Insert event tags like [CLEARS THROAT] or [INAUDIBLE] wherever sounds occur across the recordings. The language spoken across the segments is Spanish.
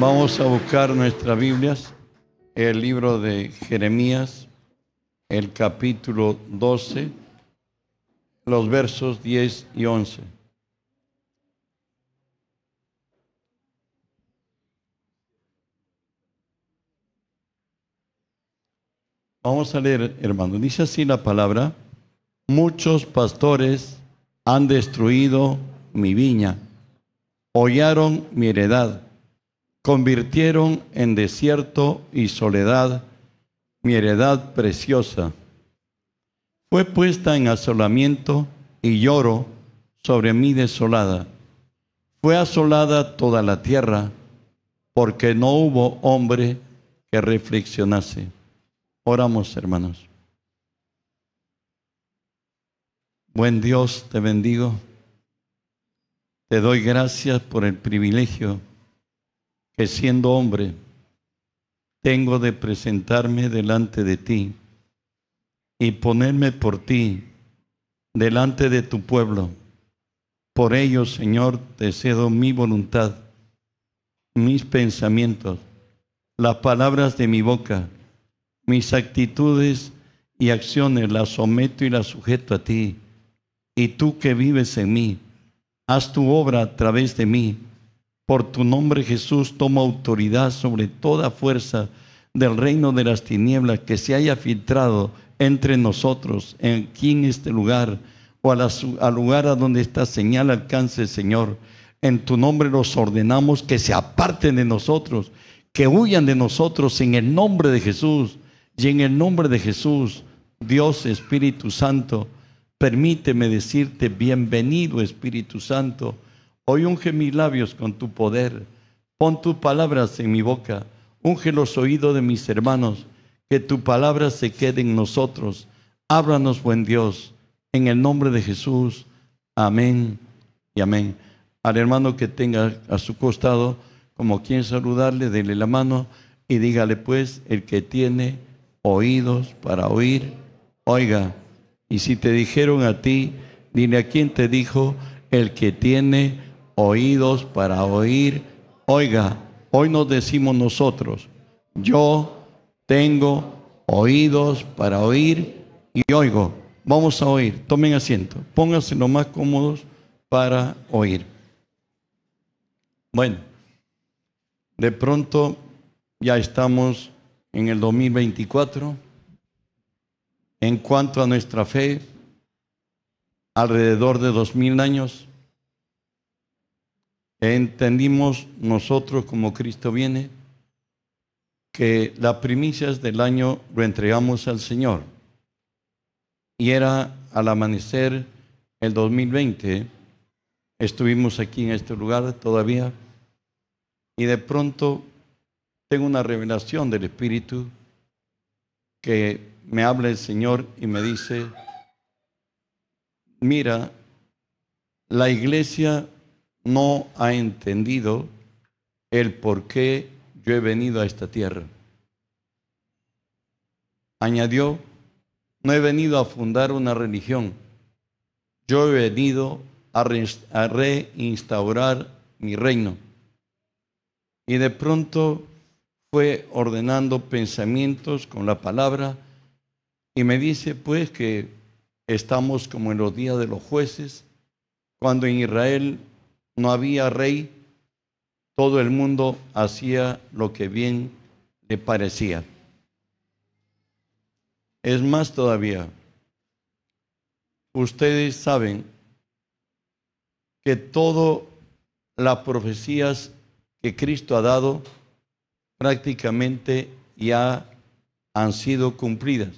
Vamos a buscar nuestras Biblias, el libro de Jeremías, el capítulo 12, los versos 10 y 11. Vamos a leer, hermano. Dice así la palabra. Muchos pastores han destruido mi viña, hollaron mi heredad, convirtieron en desierto y soledad mi heredad preciosa. Fue puesta en asolamiento y lloro sobre mí desolada. Fue asolada toda la tierra porque no hubo hombre que reflexionase. Oramos, hermanos. Buen Dios, te bendigo. Te doy gracias por el privilegio que siendo hombre tengo de presentarme delante de ti y ponerme por ti delante de tu pueblo. Por ello, Señor, te cedo mi voluntad, mis pensamientos, las palabras de mi boca mis actitudes y acciones las someto y las sujeto a ti. Y tú que vives en mí, haz tu obra a través de mí. Por tu nombre Jesús toma autoridad sobre toda fuerza del reino de las tinieblas que se haya filtrado entre nosotros, aquí en este lugar, o al lugar a donde esta señal alcance, Señor. En tu nombre los ordenamos que se aparten de nosotros, que huyan de nosotros en el nombre de Jesús. Y en el nombre de Jesús, Dios Espíritu Santo, permíteme decirte, bienvenido Espíritu Santo. Hoy unge mis labios con tu poder. Pon tus palabras en mi boca. Unge los oídos de mis hermanos. Que tu palabra se quede en nosotros. Ábranos, buen Dios. En el nombre de Jesús. Amén y amén. Al hermano que tenga a su costado, como quien saludarle, dele la mano y dígale pues, el que tiene oídos para oír, oiga. Y si te dijeron a ti, dile a quién te dijo, el que tiene oídos para oír, oiga. Hoy nos decimos nosotros, yo tengo oídos para oír y oigo. Vamos a oír, tomen asiento, pónganse lo más cómodos para oír. Bueno, de pronto ya estamos en el 2024 en cuanto a nuestra fe alrededor de dos mil años entendimos nosotros como Cristo viene que las primicias del año lo entregamos al Señor. Y era al amanecer el 2020 estuvimos aquí en este lugar todavía y de pronto tengo una revelación del Espíritu que me habla el Señor y me dice, mira, la iglesia no ha entendido el por qué yo he venido a esta tierra. Añadió, no he venido a fundar una religión, yo he venido a, reinstaurar mi reino. Y de pronto fue ordenando pensamientos con la palabra y me dice pues que estamos como en los días de los jueces, cuando en Israel no había rey, todo el mundo hacía lo que bien le parecía. Es más todavía, ustedes saben que todas las profecías que Cristo ha dado, prácticamente ya han sido cumplidas.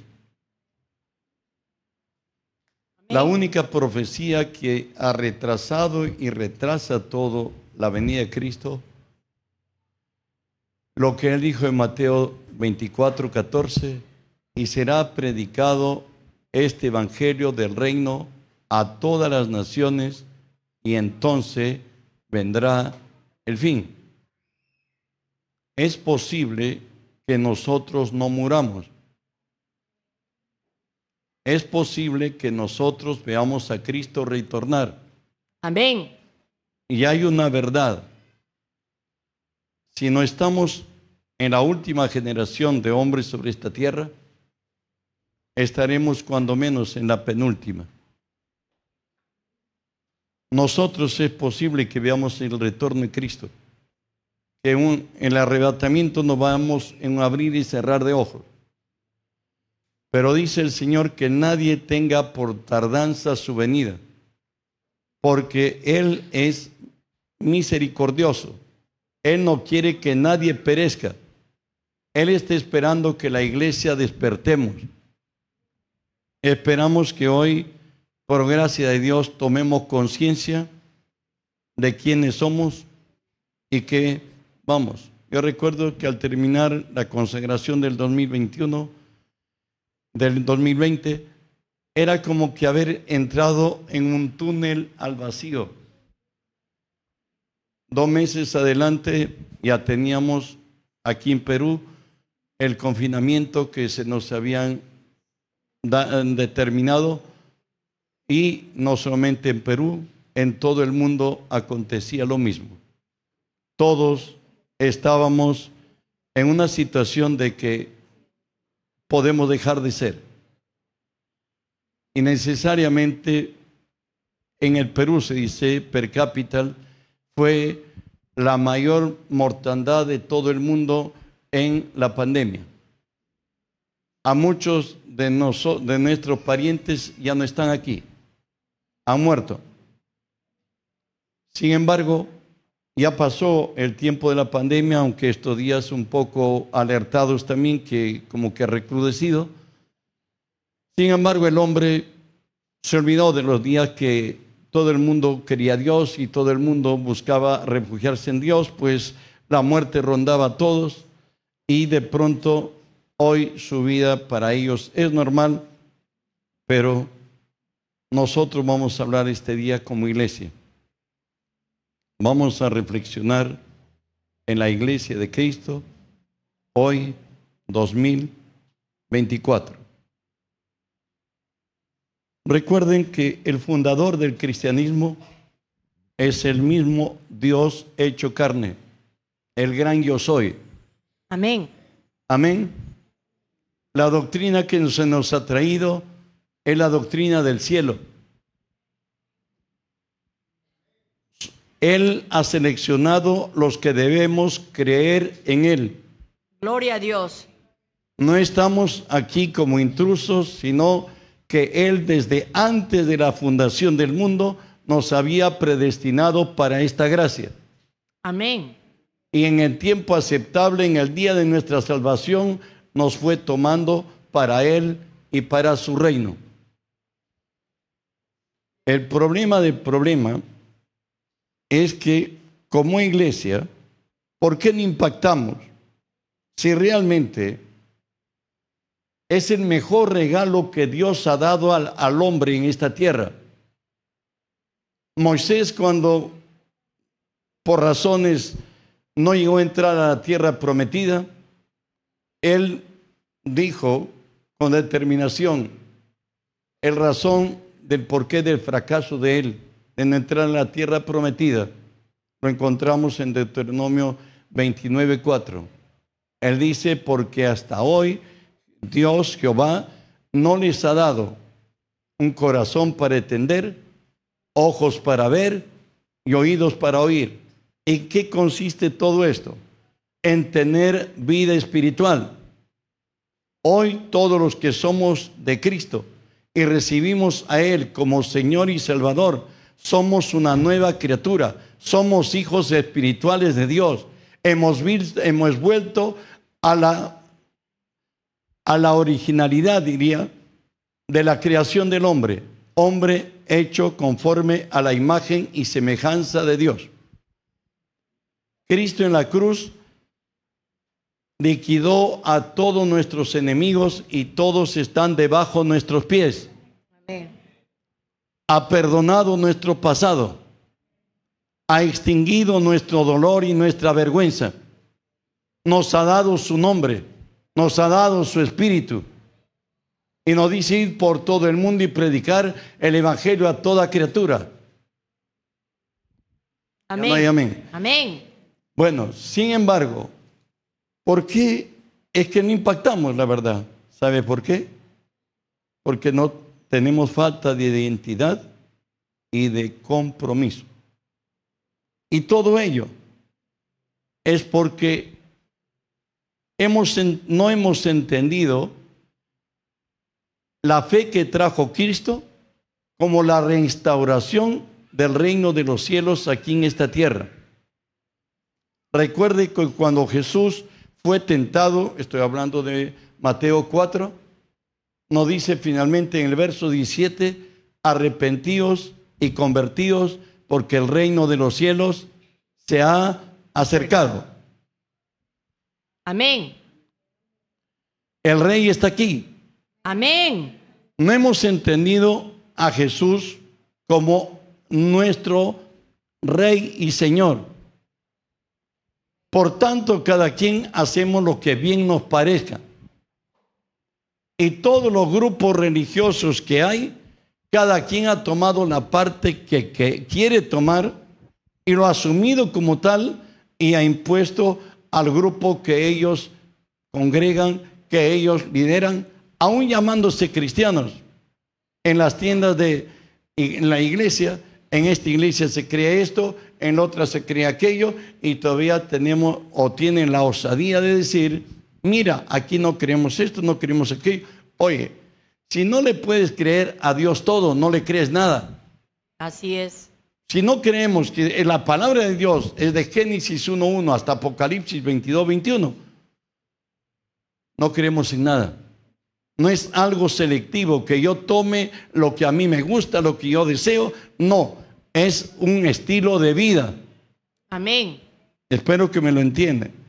La única profecía que ha retrasado y retrasa todo la venida de Cristo, lo que él dijo en Mateo 24, 14, y será predicado este evangelio del reino a todas las naciones y entonces vendrá el fin es posible que nosotros no muramos. Es posible que nosotros veamos a Cristo retornar. Amén. Y hay una verdad. si no estamos en la última generación de hombres sobre esta tierra, estaremos cuando menos en la penúltima. Nosotros es posible que veamos el retorno de Cristo, que en el arrebatamiento no vamos en un abrir y cerrar de ojos. Pero dice el Señor que nadie tenga por tardanza su venida, porque Él es misericordioso. Él no quiere que nadie perezca. Él está esperando que la iglesia despertemos. Esperamos que hoy, por gracia de Dios, tomemos conciencia de quiénes somos y que, vamos, yo recuerdo que al terminar la consagración del 2021, del 2020, era como que haber entrado en un túnel al vacío. Dos meses adelante ya teníamos aquí en Perú el confinamiento que se nos habían determinado y no solamente en Perú, en todo el mundo acontecía lo mismo. Todos estábamos en una situación de que podemos dejar de ser. Y necesariamente en el Perú se dice per cápita fue la mayor mortandad de todo el mundo en la pandemia. A muchos de, de nuestros parientes ya no están aquí, han muerto. Sin embargo, ya pasó el tiempo de la pandemia, aunque estos días un poco alertados también, que como que recrudecido. Sin embargo, el hombre se olvidó de los días que todo el mundo quería a Dios y todo el mundo buscaba refugiarse en Dios, pues la muerte rondaba a todos y de pronto hoy su vida para ellos es normal, pero nosotros vamos a hablar este día como iglesia. Vamos a reflexionar en la iglesia de Cristo hoy 2024. Recuerden que el fundador del cristianismo es el mismo Dios hecho carne, el gran yo soy. Amén. Amén. La doctrina que se nos ha traído es la doctrina del cielo. Él ha seleccionado los que debemos creer en Él. Gloria a Dios. No estamos aquí como intrusos, sino que Él desde antes de la fundación del mundo nos había predestinado para esta gracia. Amén y en el tiempo aceptable, en el día de nuestra salvación, nos fue tomando para Él y para su reino. El problema del problema es que como iglesia, ¿por qué no impactamos si realmente es el mejor regalo que Dios ha dado al, al hombre en esta tierra? Moisés cuando por razones no llegó a entrar a la tierra prometida, él dijo con determinación el razón del porqué del fracaso de él en entrar a la tierra prometida. Lo encontramos en Deuteronomio 29:4. Él dice, porque hasta hoy Dios Jehová no les ha dado un corazón para entender, ojos para ver y oídos para oír ¿En qué consiste todo esto? En tener vida espiritual. Hoy todos los que somos de Cristo y recibimos a Él como Señor y Salvador, somos una nueva criatura, somos hijos espirituales de Dios. Hemos, hemos vuelto a la, a la originalidad, diría, de la creación del hombre, hombre hecho conforme a la imagen y semejanza de Dios. Cristo en la cruz liquidó a todos nuestros enemigos y todos están debajo de nuestros pies. Ha perdonado nuestro pasado. Ha extinguido nuestro dolor y nuestra vergüenza. Nos ha dado su nombre. Nos ha dado su espíritu. Y nos dice ir por todo el mundo y predicar el evangelio a toda criatura. Amén. amén. Amén. Bueno, sin embargo, ¿por qué es que no impactamos la verdad? ¿Sabe por qué? Porque no tenemos falta de identidad y de compromiso. Y todo ello es porque hemos, no hemos entendido la fe que trajo Cristo como la reinstauración del reino de los cielos aquí en esta tierra. Recuerde que cuando Jesús fue tentado, estoy hablando de Mateo 4, nos dice finalmente en el verso 17, arrepentíos y convertíos porque el reino de los cielos se ha acercado. Amén. El rey está aquí. Amén. No hemos entendido a Jesús como nuestro rey y señor. Por tanto, cada quien hacemos lo que bien nos parezca. Y todos los grupos religiosos que hay, cada quien ha tomado la parte que, quiere tomar y lo ha asumido como tal y ha impuesto al grupo que ellos congregan, que ellos lideran, aún llamándose cristianos. En las tiendas de en la iglesia, en esta iglesia se crea esto, en otra se crea aquello, y todavía tenemos o tienen la osadía de decir, mira, aquí no creemos esto, no creemos aquello. Oye, si no le puedes creer a Dios todo, no le crees nada. Así es. Si no creemos que la palabra de Dios es de Génesis 1.1 hasta Apocalipsis 22.21, no creemos en nada. No es algo selectivo que yo tome lo que a mí me gusta, lo que yo deseo. No, es un estilo de vida. Amén. Espero que me lo entiendan.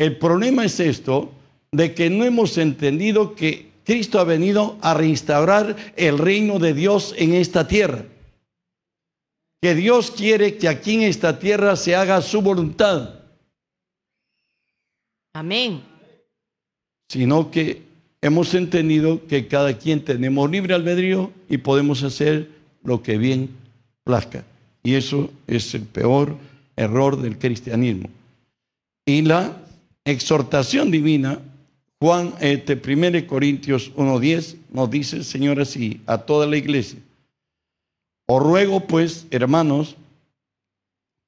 El problema es esto, de que no hemos entendido que Cristo ha venido a reinstaurar el reino de Dios en esta tierra. Que Dios quiere que aquí en esta tierra se haga su voluntad. Amén. Sino que hemos entendido que cada quien tenemos libre albedrío y podemos hacer lo que bien plazca. Y eso es el peor error del cristianismo. Y la exhortación divina, Juan, este, 1 Corintios 1.10, nos dice, Señor, así, a toda la iglesia. Os ruego pues, hermanos,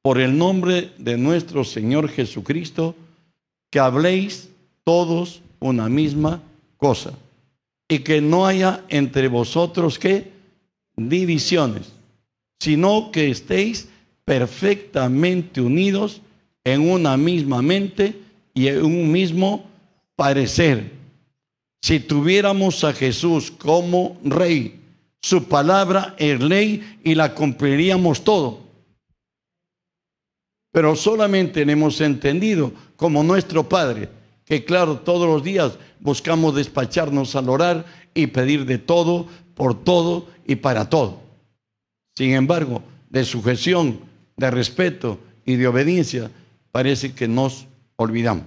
por el nombre de nuestro Señor Jesucristo, que habléis todos una misma cosa y que no haya entre vosotros que divisiones, sino que estéis perfectamente unidos en una misma mente y un mismo parecer. Si tuviéramos a Jesús como rey, su palabra es ley y la cumpliríamos todo. Pero solamente hemos entendido como nuestro Padre, que claro, todos los días buscamos despacharnos al orar y pedir de todo, por todo y para todo. Sin embargo, de sujeción, de respeto y de obediencia, parece que nos olvidamos.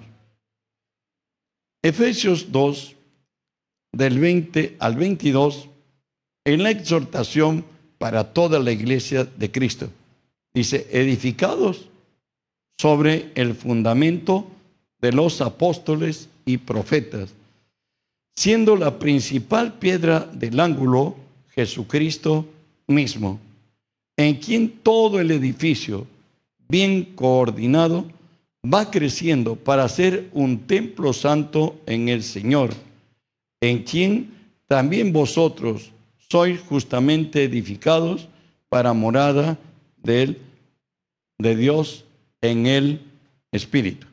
Efesios 2, del 20 al 22, en la exhortación para toda la iglesia de Cristo. Dice, edificados sobre el fundamento de los apóstoles y profetas, siendo la principal piedra del ángulo Jesucristo mismo, en quien todo el edificio, bien coordinado, va creciendo para ser un templo santo en el Señor, en quien también vosotros sois justamente edificados para morada de, de Dios en el Espíritu.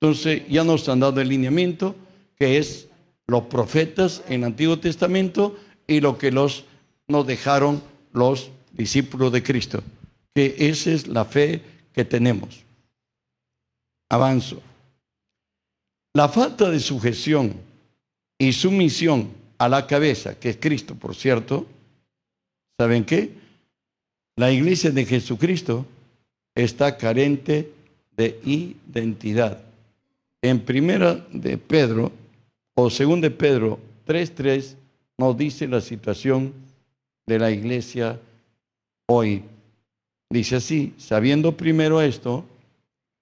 Entonces ya nos han dado el lineamiento que es los profetas en el Antiguo Testamento y lo que los, nos dejaron los discípulos de Cristo, que esa es la fe que tenemos. Avanzo. La falta de sujeción y sumisión a la cabeza, que es Cristo, por cierto, ¿saben qué? La iglesia de Jesucristo está carente de identidad. En primera de Pedro, o según de Pedro 3.3, nos dice la situación de la iglesia hoy. Dice así, sabiendo primero esto,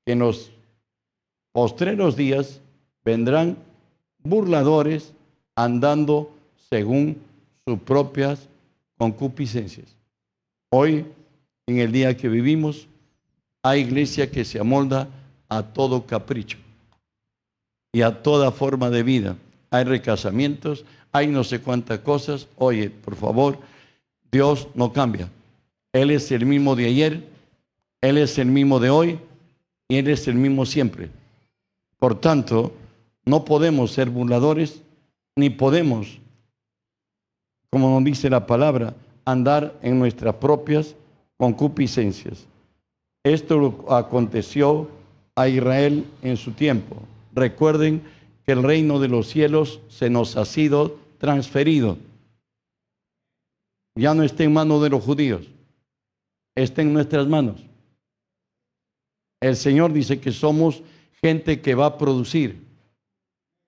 que en los postreros días vendrán burladores andando según sus propias concupiscencias. Hoy, en el día que vivimos, hay iglesia que se amolda a todo capricho y a toda forma de vida. Hay recasamientos, hay no sé cuántas cosas. Oye, por favor, Dios no cambia. Él es el mismo de ayer, Él es el mismo de hoy y Él es el mismo siempre. Por tanto, no podemos ser burladores ni podemos, como nos dice la palabra, andar en nuestras propias concupiscencias. Esto aconteció a Israel en su tiempo. Recuerden que el reino de los cielos se nos ha sido transferido. Ya no está en manos de los judíos, está en nuestras manos. El Señor dice que somos gente que va a producir.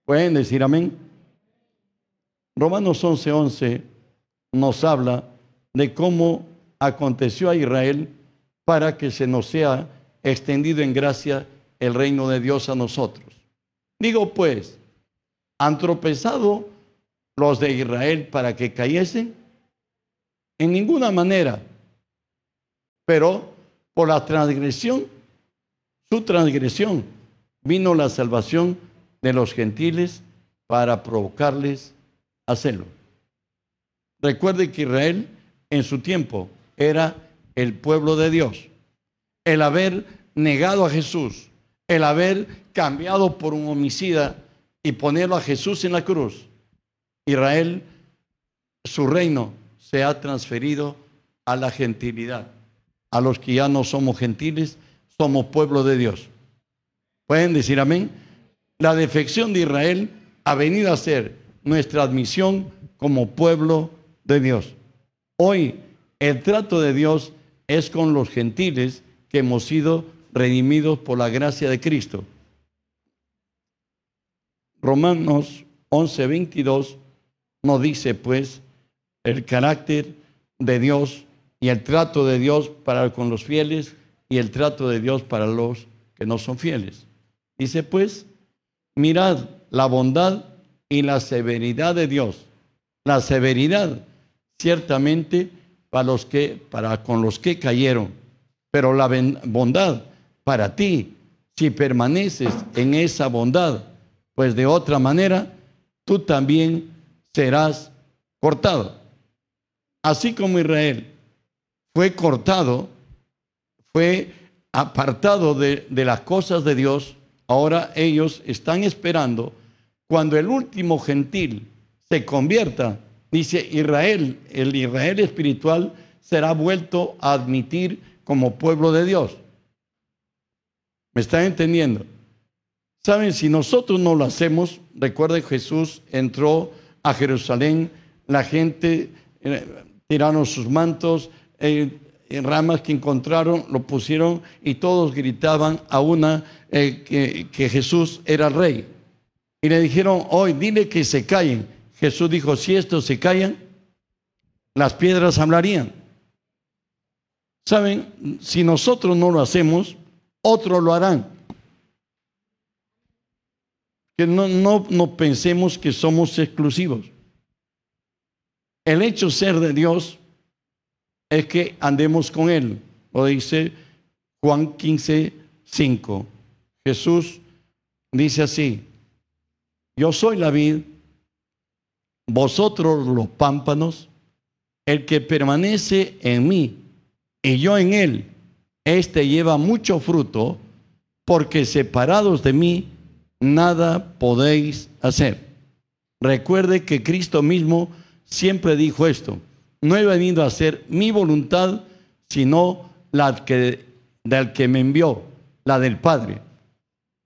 ¿Pueden decir amén? Romanos 11:11 11 nos habla de cómo aconteció a Israel para que se nos sea extendido en gracia el reino de Dios a nosotros. Digo pues, ¿han tropezado los de Israel para que cayesen? En ninguna manera. Pero por la transgresión, su transgresión, vino la salvación de los gentiles para provocarles a hacerlo. Recuerde que Israel en su tiempo era el pueblo de Dios. El haber negado a Jesús, el haber cambiado por un homicida y ponerlo a Jesús en la cruz, Israel, su reino se ha transferido a la gentilidad. A los que ya no somos gentiles, somos pueblo de Dios. ¿Pueden decir amén? La defección de Israel ha venido a ser nuestra admisión como pueblo de Dios. Hoy el trato de Dios es con los gentiles que hemos sido redimidos por la gracia de Cristo. Romanos 11, 22 nos dice pues el carácter de Dios y el trato de Dios para con los fieles y el trato de Dios para los que no son fieles. Dice pues, mirad la bondad y la severidad de Dios. La severidad ciertamente para los que para con los que cayeron, pero la bondad para ti si permaneces en esa bondad, pues de otra manera tú también serás cortado. Así como Israel fue cortado, fue apartado de, de las cosas de Dios, ahora ellos están esperando cuando el último gentil se convierta Dice Israel, el Israel espiritual será vuelto a admitir como pueblo de Dios. ¿Me están entendiendo? Saben, si nosotros no lo hacemos, recuerden Jesús entró a Jerusalén, la gente eh, tiraron sus mantos, eh, ramas que encontraron, lo pusieron y todos gritaban a una eh, que, Jesús era rey. Y le dijeron, hoy dile que se callen. Jesús dijo, si estos se callan, las piedras hablarían. Saben, si nosotros no lo hacemos, otros lo harán. Que no, no, no pensemos que somos exclusivos. El hecho ser de Dios es que andemos con Él. Lo dice Juan 15, 5. Jesús dice así, yo soy la vid vosotros los pámpanos, el que permanece en mí y yo en él, éste lleva mucho fruto, porque separados de mí nada podéis hacer. Recuerde que Cristo mismo siempre dijo esto, no he venido a hacer mi voluntad, sino la que, del que me envió, la del Padre.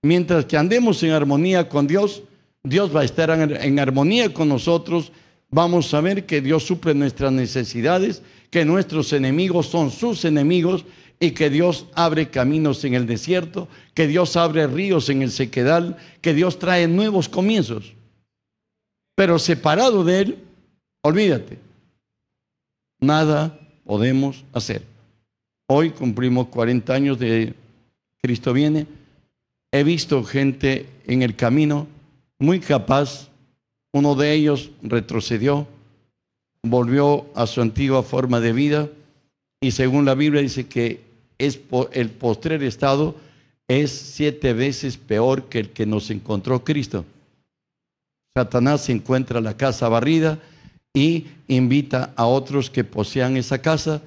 Mientras que andemos en armonía con Dios, Dios va a estar en, armonía con nosotros. Vamos a ver que Dios suple nuestras necesidades, que nuestros enemigos son sus enemigos y que Dios abre caminos en el desierto, que Dios abre ríos en el sequedal, que Dios trae nuevos comienzos. Pero separado de Él, olvídate, nada podemos hacer. Hoy cumplimos 40 años de Cristo viene he visto gente en el camino muy capaz. Uno de ellos retrocedió, volvió a su antigua forma de vida y según la Biblia dice que es el postrer estado es siete veces peor que el que nos encontró Cristo. Satanás encuentra la casa barrida y invita a otros que posean esa casa.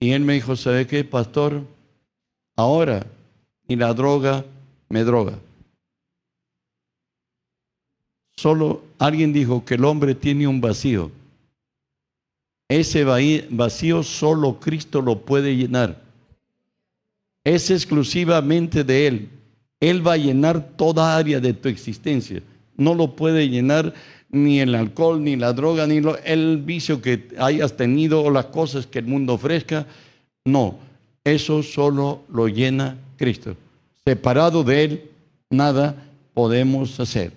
Y él me dijo, ¿sabe qué, pastor? Ahora ni la droga me droga. Solo alguien dijo que el hombre tiene un vacío. Ese vacío solo Cristo lo puede llenar. Es exclusivamente de Él. Él va a llenar toda área de tu existencia. No lo puede llenar ni el alcohol, ni la droga, ni el vicio que hayas tenido o las cosas que el mundo ofrezca. No, eso solo lo llena Cristo. Separado de Él, nada podemos hacer.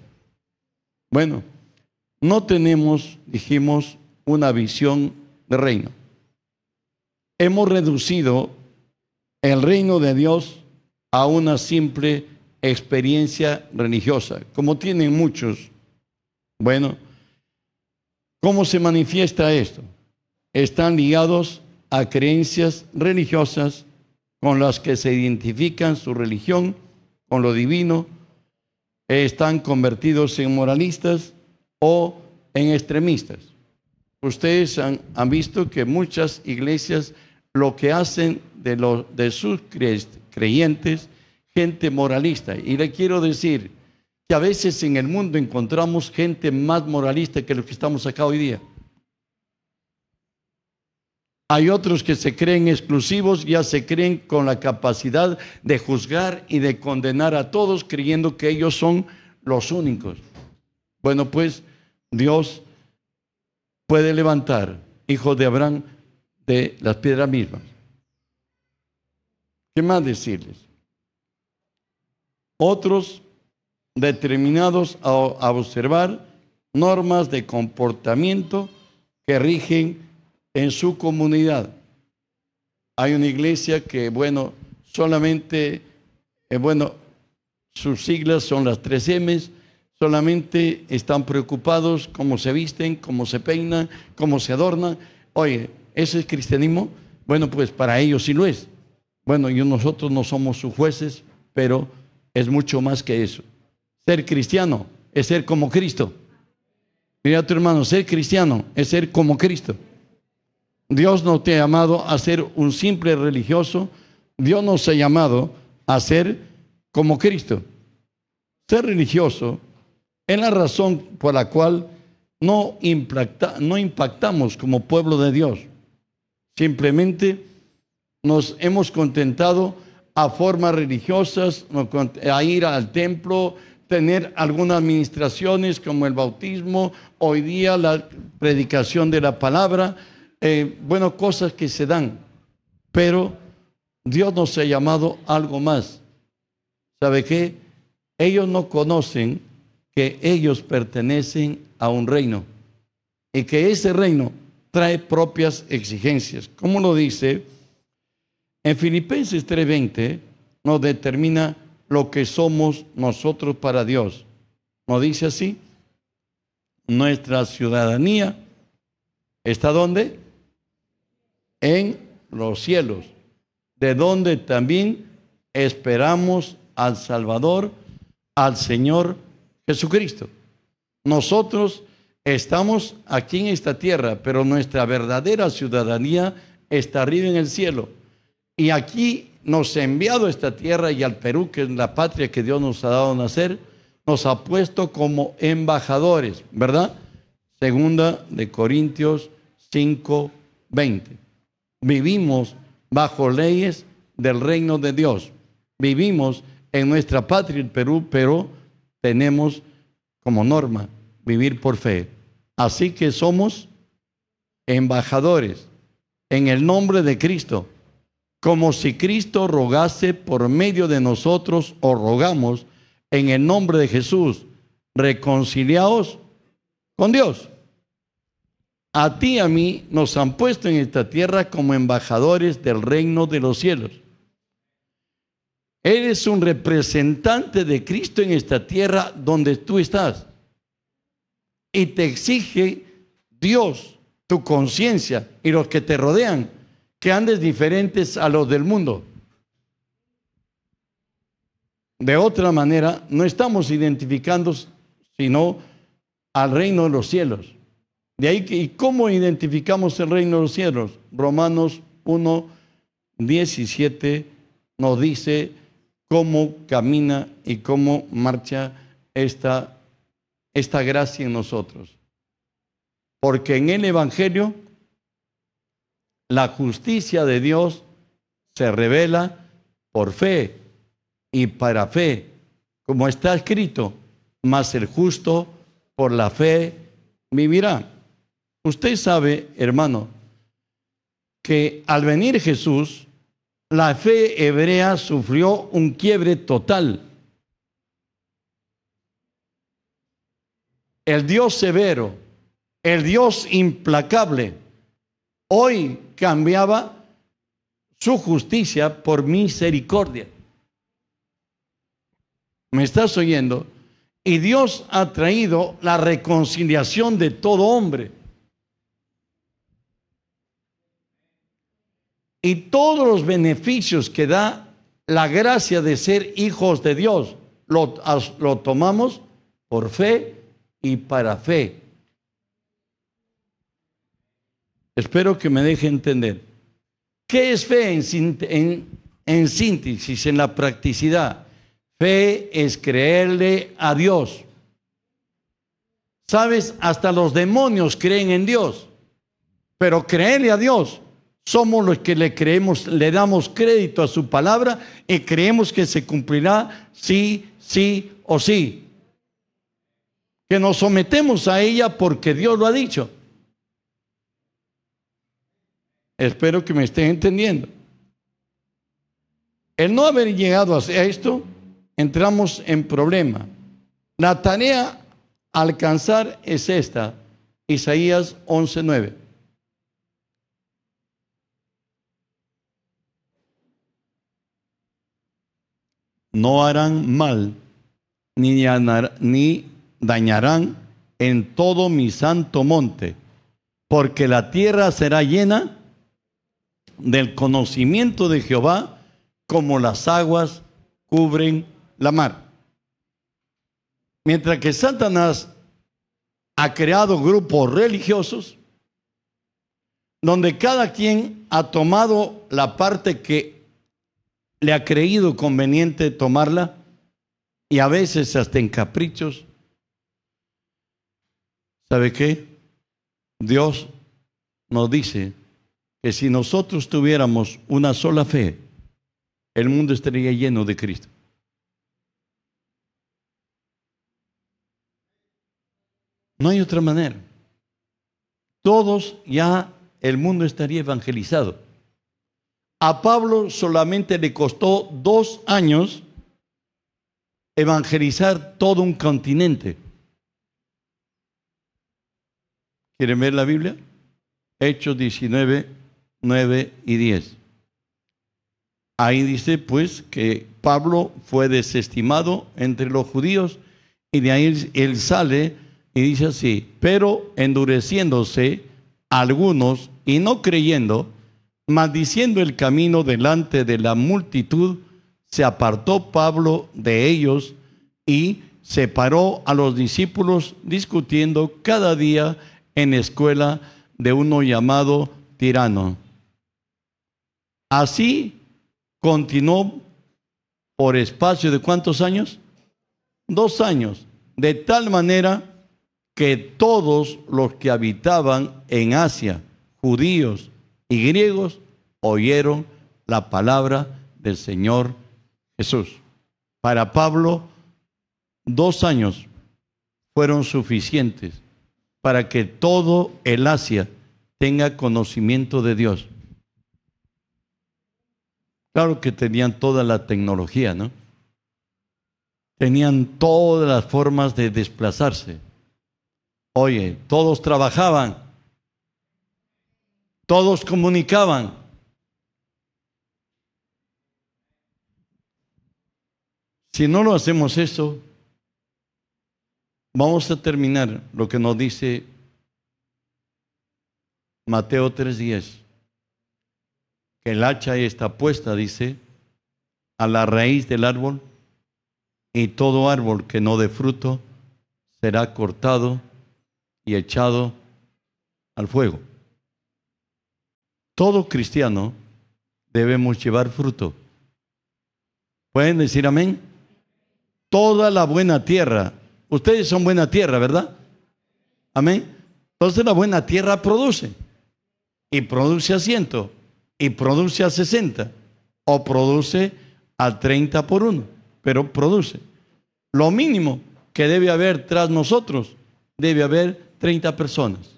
Bueno, no tenemos, dijimos, una visión de reino. Hemos reducido el reino de Dios a una simple experiencia religiosa, como tienen muchos. Bueno, ¿cómo se manifiesta esto? Están ligados a creencias religiosas con las que se identifican su religión con lo divino, están convertidos en moralistas o en extremistas. Ustedes han, visto que muchas iglesias lo que hacen de, de sus creyentes, gente moralista. Y le quiero decir que a veces en el mundo encontramos gente más moralista que los que estamos acá hoy día. Hay otros que se creen exclusivos, ya se creen con la capacidad de juzgar y de condenar a todos creyendo que ellos son los únicos. Bueno, pues Dios puede levantar hijos de Abraham de las piedras mismas. ¿Qué más decirles? Otros determinados a, observar normas de comportamiento que rigen en su comunidad. Hay una iglesia que, bueno, solamente, eh, bueno, sus siglas son las tres M's, solamente están preocupados cómo se visten, cómo se peinan, cómo se adornan. Oye, ¿ese es cristianismo? Bueno, pues para ellos sí lo es. Bueno, y nosotros no somos sus jueces, pero es mucho más que eso. Ser cristiano es ser como Cristo. Mira tu hermano, ser cristiano es ser como Cristo. Dios no te ha llamado a ser un simple religioso, Dios nos ha llamado a ser como Cristo. Ser religioso es la razón por la cual no, no impactamos como pueblo de Dios. Simplemente nos hemos contentado a formas religiosas, a ir al templo, tener algunas administraciones como el bautismo, hoy día la predicación de la palabra, eh, bueno, cosas que se dan, pero Dios nos ha llamado algo más. ¿Sabe qué? Ellos no conocen que ellos pertenecen a un reino y que ese reino trae propias exigencias. ¿Cómo lo dice? En Filipenses 3:20 nos determina lo que somos nosotros para Dios. ¿No dice así? Nuestra ciudadanía está donde? en los cielos, de donde también esperamos al Salvador, al Señor Jesucristo. Nosotros estamos aquí en esta tierra, pero nuestra verdadera ciudadanía está arriba en el cielo. Y aquí nos ha enviado a esta tierra y al Perú, que es la patria que Dios nos ha dado a nacer, nos ha puesto como embajadores, ¿verdad? Segunda de Corintios 5, 20. Vivimos bajo leyes del reino de Dios. Vivimos en nuestra patria, el Perú, pero tenemos como norma vivir por fe. Así que somos embajadores en el nombre de Cristo, como si Cristo rogase por medio de nosotros o rogamos en el nombre de Jesús, reconciliados con Dios. A ti y a mí nos han puesto en esta tierra como embajadores del reino de los cielos. Eres un representante de Cristo en esta tierra donde tú estás. Y te exige Dios, tu conciencia y los que te rodean, que andes diferentes a los del mundo. De otra manera, no estamos identificando sino al reino de los cielos. De ahí que, ¿y cómo identificamos el reino de los cielos? Romanos 1, 17 nos dice cómo camina y cómo marcha esta, esta gracia en nosotros. Porque en el Evangelio la justicia de Dios se revela por fe y para fe, como está escrito, mas el justo por la fe vivirá. Usted sabe, hermano, que al venir Jesús, la fe hebrea sufrió un quiebre total. El Dios severo, el Dios implacable, hoy cambiaba su justicia por misericordia. ¿Me estás oyendo? Y Dios ha traído la reconciliación de todo hombre. Y todos los beneficios que da la gracia de ser hijos de Dios, lo, lo tomamos por fe y para fe. Espero que me deje entender. ¿Qué es fe en, en, síntesis, en la practicidad? Fe es creerle a Dios. Sabes, hasta los demonios creen en Dios, pero creerle a Dios somos los que le creemos, le damos crédito a su palabra y creemos que se cumplirá sí, sí o sí. Que nos sometemos a ella porque Dios lo ha dicho. Espero que me estén entendiendo. El no haber llegado a esto entramos en problema. La tarea a alcanzar es esta, Isaías 11:9. No harán mal ni, ni dañarán en todo mi santo monte, porque la tierra será llena del conocimiento de Jehová como las aguas cubren la mar. Mientras que Satanás ha creado grupos religiosos donde cada quien ha tomado la parte que le ha creído conveniente tomarla y a veces hasta en caprichos. ¿Sabe qué? Dios nos dice que si nosotros tuviéramos una sola fe, el mundo estaría lleno de Cristo. No hay otra manera. Todos ya el mundo estaría evangelizado. A Pablo solamente le costó dos años evangelizar todo un continente. ¿Quieren ver la Biblia? Hechos 19, 9 y 10. Ahí dice pues que Pablo fue desestimado entre los judíos y de ahí él sale y dice así, pero endureciéndose algunos y no creyendo, maldiciendo el camino delante de la multitud, se apartó Pablo de ellos y separó a los discípulos discutiendo cada día en escuela de uno llamado tirano. Así continuó por espacio de cuántos años? Dos años, de tal manera que todos los que habitaban en Asia, judíos y griegos, oyeron la palabra del Señor Jesús. Para Pablo, dos años fueron suficientes para que todo el Asia tenga conocimiento de Dios. Claro que tenían toda la tecnología, ¿no? Tenían todas las formas de desplazarse Oye, todos trabajaban, todos comunicaban. Si no lo hacemos eso, vamos a terminar lo que nos dice Mateo 3:10, que el hacha está puesta, dice, a la raíz del árbol y todo árbol que no dé fruto será cortado y echado al fuego. Todo cristiano debemos llevar fruto. ¿Pueden decir amén? Toda la buena tierra. Ustedes son buena tierra, ¿verdad? Amén. Entonces la buena tierra produce. Y produce a ciento. Y produce a sesenta. O produce a treinta por uno. Pero produce. Lo mínimo que debe haber tras nosotros, debe haber 30 personas.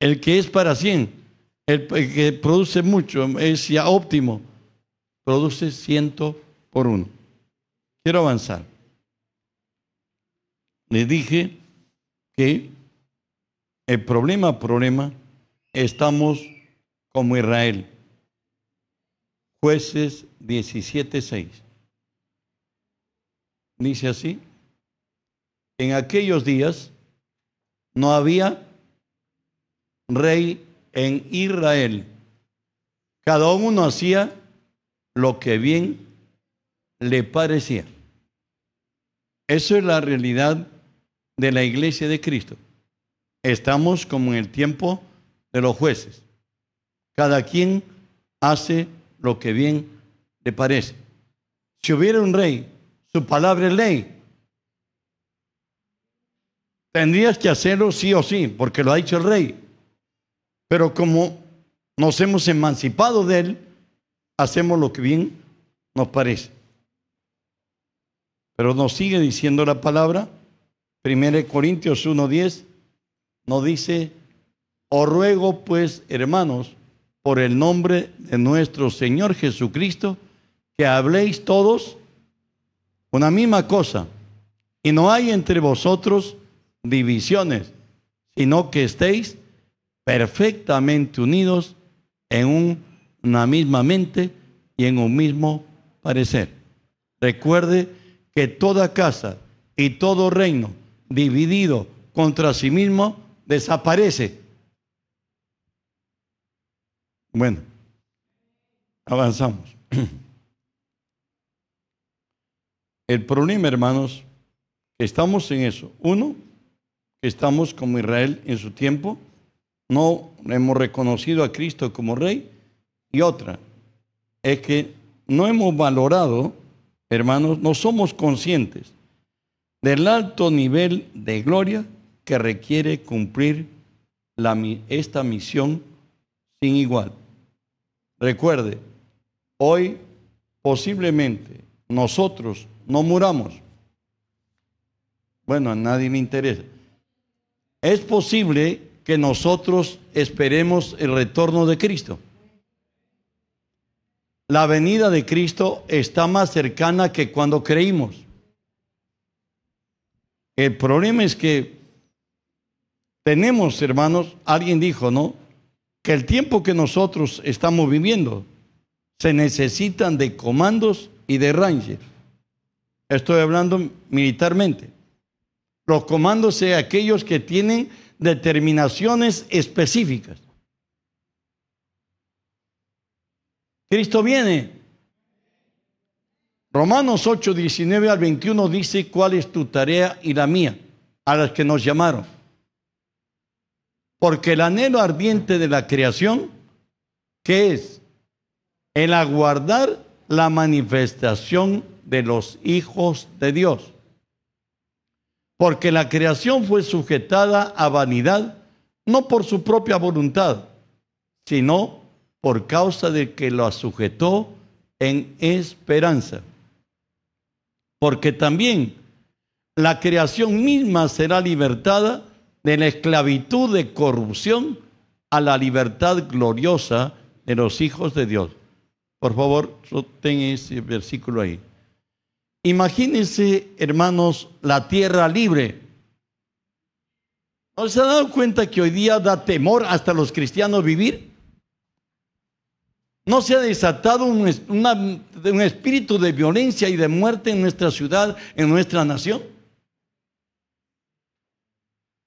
El que es para 100, el, que produce mucho, es ya óptimo, produce 100 por uno. Quiero avanzar. Le dije que el problema, problema, estamos como Israel. Jueces 17.6. Dice así, en aquellos días no había rey en Israel. Cada uno hacía lo que bien le parecía. Eso es la realidad de la iglesia de Cristo. Estamos como en el tiempo de los jueces. Cada quien hace lo que bien le parece. Si hubiera un rey su palabra es ley. Tendrías que hacerlo sí o sí, porque lo ha dicho el rey. Pero como nos hemos emancipado de él, hacemos lo que bien nos parece. Pero nos sigue diciendo la palabra, 1 Corintios 1.10, nos dice, os ruego pues, hermanos, por el nombre de nuestro Señor Jesucristo, que habléis todos una misma cosa. Y no hay entre vosotros divisiones, sino que estéis perfectamente unidos en una misma mente y en un mismo parecer. Recuerde que toda casa y todo reino dividido contra sí mismo desaparece. Bueno, avanzamos. [CLEARS THROAT] El problema, hermanos, estamos en eso. Uno, que estamos como Israel en su tiempo, no hemos reconocido a Cristo como rey. Y otra, es que no hemos valorado, hermanos, no somos conscientes del alto nivel de gloria que requiere cumplir la, esta misión sin igual. Recuerde, hoy posiblemente nosotros no muramos. Bueno, a nadie le interesa. Es posible que nosotros esperemos el retorno de Cristo. La venida de Cristo está más cercana que cuando creímos. El problema es que tenemos, hermanos, alguien dijo, ¿no? Que el tiempo que nosotros estamos viviendo se necesitan de comandos y de rangers. Estoy hablando militarmente. Los comandos son aquellos que tienen determinaciones específicas. Cristo viene. Romanos 8, 19 al 21 dice cuál es tu tarea y la mía, a las que nos llamaron. Porque el anhelo ardiente de la creación, que es el aguardar la manifestación de los hijos de Dios. Porque la creación fue sujetada a vanidad, no por su propia voluntad, sino por causa de que lo sujetó en esperanza. Porque también la creación misma será libertada de la esclavitud de corrupción a la libertad gloriosa de los hijos de Dios. Por favor, ten ese versículo ahí. Imagínense, hermanos, la tierra libre. ¿No se ha dado cuenta que hoy día da temor hasta los cristianos vivir? No se ha desatado un espíritu de violencia y de muerte en nuestra ciudad, en nuestra nación.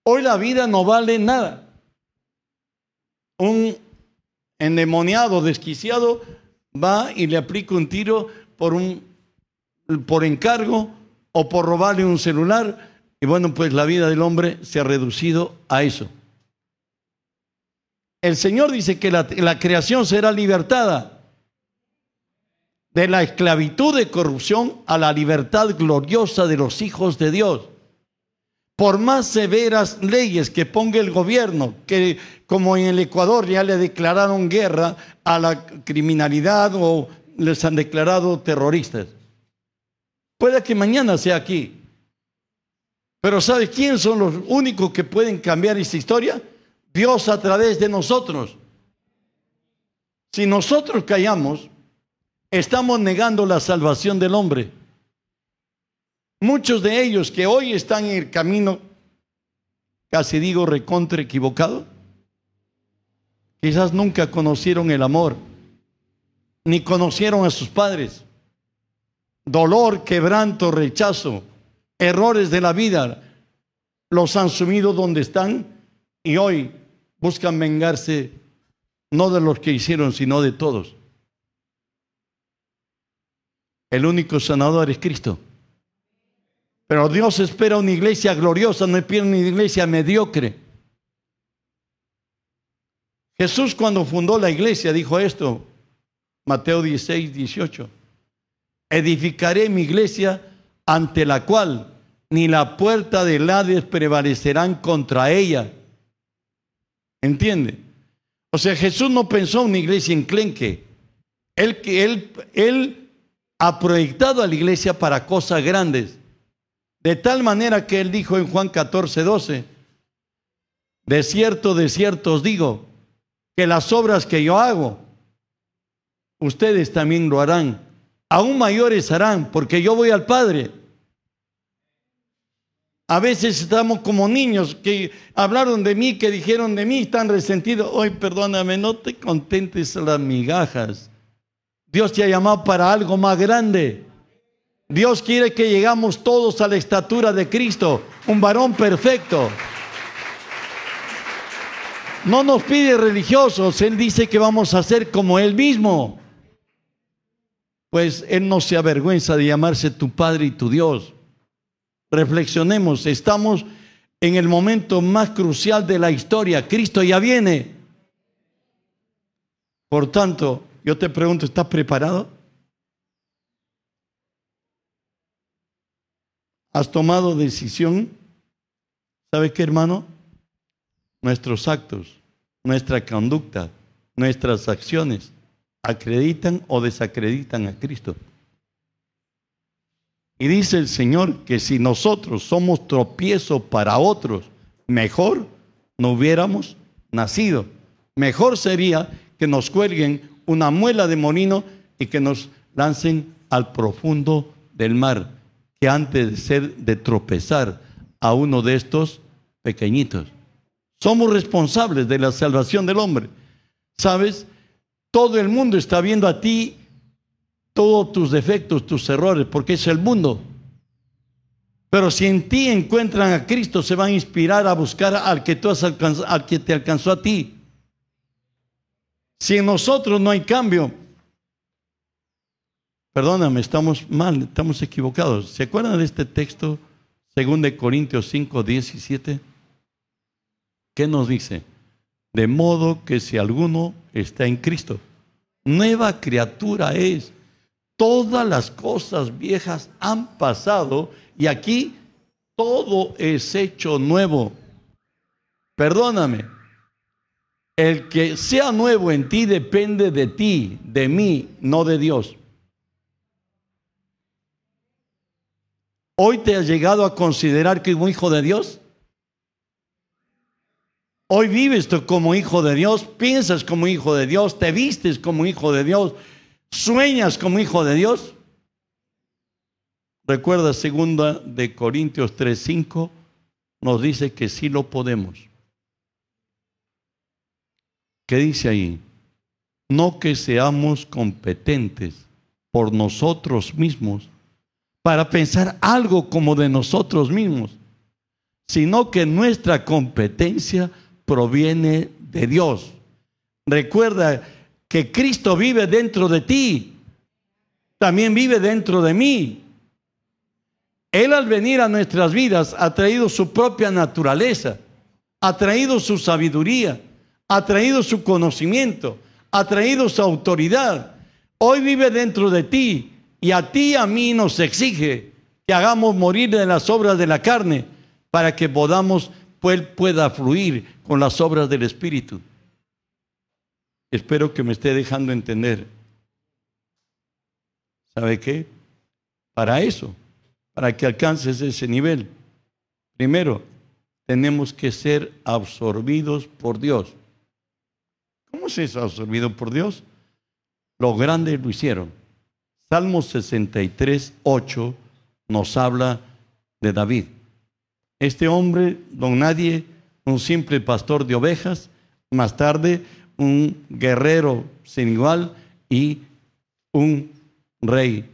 Hoy la vida no vale nada. Un endemoniado, desquiciado, va y le aplica un tiro por, un, por encargo o por robarle un celular. Y bueno, pues la vida del hombre se ha reducido a eso. El Señor dice que la, la creación será libertada de la esclavitud de corrupción a la libertad gloriosa de los hijos de Dios. Por más severas leyes que ponga el gobierno, que como en el Ecuador ya le declararon guerra a la criminalidad o les han declarado terroristas. Puede que mañana sea aquí. Pero ¿sabe quién son los únicos que pueden cambiar esta historia? Dios a través de nosotros. Si nosotros callamos, estamos negando la salvación del hombre. Muchos de ellos que hoy están en el camino, casi digo recontra equivocado, quizás nunca conocieron el amor, ni conocieron a sus padres. Dolor, quebranto, rechazo, errores de la vida, los han sumido donde están y hoy buscan vengarse no de los que hicieron, sino de todos. El único sanador es Cristo. Pero Dios espera una iglesia gloriosa, no espera una iglesia mediocre. Jesús cuando fundó la iglesia dijo esto, Mateo 16, 18. Edificaré mi iglesia ante la cual ni la puerta del Hades prevalecerán contra ella. ¿Entiende? O sea, Jesús no pensó en una iglesia enclenque. Él, él, él ha proyectado a la iglesia para cosas grandes. De tal manera que él dijo en Juan 14, 12, de cierto, de cierto os digo, que las obras que yo hago, ustedes también lo harán. Aún mayores harán, porque yo voy al Padre. A veces estamos como niños que hablaron de mí, que dijeron de mí, están resentidos. Hoy, perdóname, no te contentes las migajas. Dios te ha llamado para algo más grande. Dios quiere que llegamos todos a la estatura de Cristo, un varón perfecto. No nos pide religiosos, Él dice que vamos a ser como Él mismo. Pues Él no se avergüenza de llamarse tu Padre y tu Dios. Reflexionemos, estamos en el momento más crucial de la historia. Cristo ya viene. Por tanto, yo te pregunto, ¿estás preparado? ¿Has tomado decisión? ¿Sabe qué, hermano? Nuestros actos, nuestra conducta, nuestras acciones acreditan o desacreditan a Cristo. Y dice el Señor que si nosotros somos tropiezo para otros, mejor no hubiéramos nacido. Mejor sería que nos cuelguen una muela de molino y que nos lancen al profundo del mar, que antes de ser de tropezar a uno de estos pequeñitos. Somos responsables de la salvación del hombre. ¿Sabes? Todo el mundo está viendo a ti todos tus defectos, tus errores, porque es el mundo. Pero si en ti encuentran a Cristo, se van a inspirar a buscar al que, tú has alcanzado, al que te alcanzó a ti. Si en nosotros no hay cambio, perdóname, estamos mal, estamos equivocados. ¿Se acuerdan de este texto, 2 de Corintios 5, 17? ¿Qué nos dice? De modo que si alguno está en Cristo, nueva criatura es. Todas las cosas viejas han pasado y aquí todo es hecho nuevo. Perdóname. El que sea nuevo en ti depende de ti, de mí, no de Dios. ¿Hoy te has llegado a considerar que un hijo de Dios? Hoy vives tú como hijo de Dios, piensas como hijo de Dios, te vistes como hijo de Dios, sueñas como hijo de Dios. Recuerda segunda de Corintios 3:5 nos dice que sí lo podemos. ¿Qué dice ahí? no que seamos competentes por nosotros mismos para pensar algo como de nosotros mismos, sino que nuestra competencia proviene de Dios. Recuerda que Cristo vive dentro de ti, también vive dentro de mí. Él al venir a nuestras vidas ha traído su propia naturaleza, ha traído su sabiduría, ha traído su conocimiento, ha traído su autoridad. Hoy vive dentro de ti y a ti y a mí nos exige que hagamos morir de las obras de la carne para que podamos, pues, pueda fluir con las obras del Espíritu. Espero que me esté dejando entender. ¿Sabe qué? Para eso, para que alcances ese nivel, primero tenemos que ser absorbidos por Dios. ¿Cómo se es absorbido por Dios? Los grandes lo hicieron. Salmo 63, 8 nos habla de David. Este hombre, don nadie, un simple pastor de ovejas, más tarde un guerrero sin igual y un rey,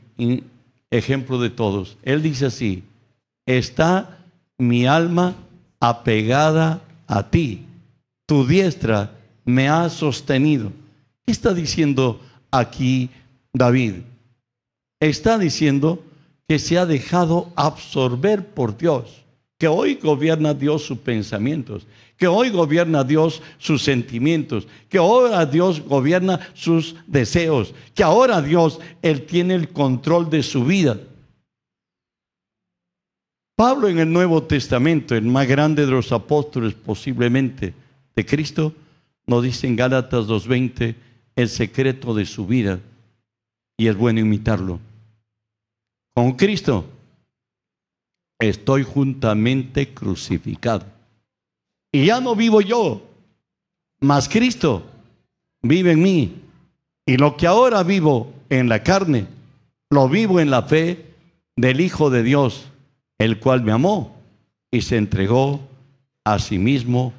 ejemplo de todos. Él dice así, está mi alma apegada a ti, tu diestra me ha sostenido. ¿Qué está diciendo aquí David? Está diciendo que se ha dejado absorber por Dios, que hoy gobierna Dios sus pensamientos, que hoy gobierna Dios sus sentimientos, que ahora Dios gobierna sus deseos, que ahora Dios, Él tiene el control de su vida. Pablo en el Nuevo Testamento, el más grande de los apóstoles posiblemente de Cristo, nos dice en Gálatas 2.20 el secreto de su vida y es bueno imitarlo. Con Cristo estoy juntamente crucificado. Y ya no vivo yo, mas Cristo vive en mí. Y lo que ahora vivo en la carne, lo vivo en la fe del Hijo de Dios, el cual me amó y se entregó a sí mismo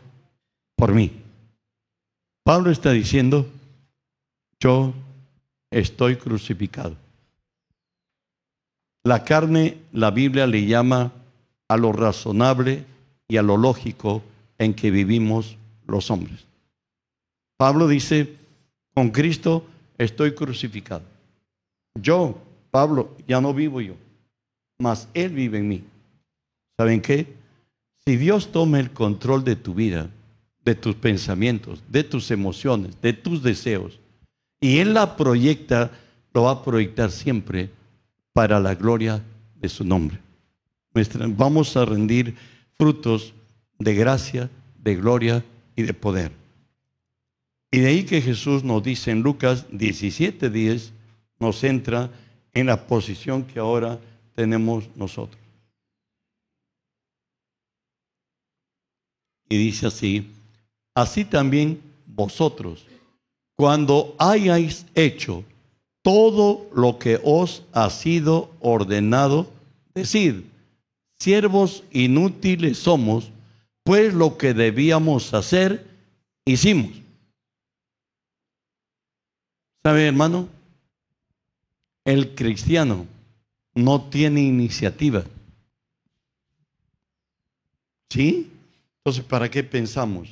por mí. Pablo está diciendo, yo estoy crucificado. La carne, la Biblia le llama a lo razonable y a lo lógico en que vivimos los hombres. Pablo dice, con Cristo estoy crucificado. Yo, Pablo, ya no vivo yo, mas Él vive en mí. ¿Saben qué? Si Dios toma el control de tu vida, de tus pensamientos, de tus emociones, de tus deseos. Y Él la proyecta, lo va a proyectar siempre para la gloria de su nombre. Vamos a rendir frutos de gracia, de gloria y de poder. Y de ahí que Jesús nos dice en Lucas 17:10, nos entra en la posición que ahora tenemos nosotros. Y dice así, así también vosotros, cuando hayáis hecho todo lo que os ha sido ordenado, decid, siervos inútiles somos, pues lo que debíamos hacer, hicimos. ¿Sabe, hermano? El cristiano no tiene iniciativa. ¿Sí? Entonces, ¿para qué pensamos?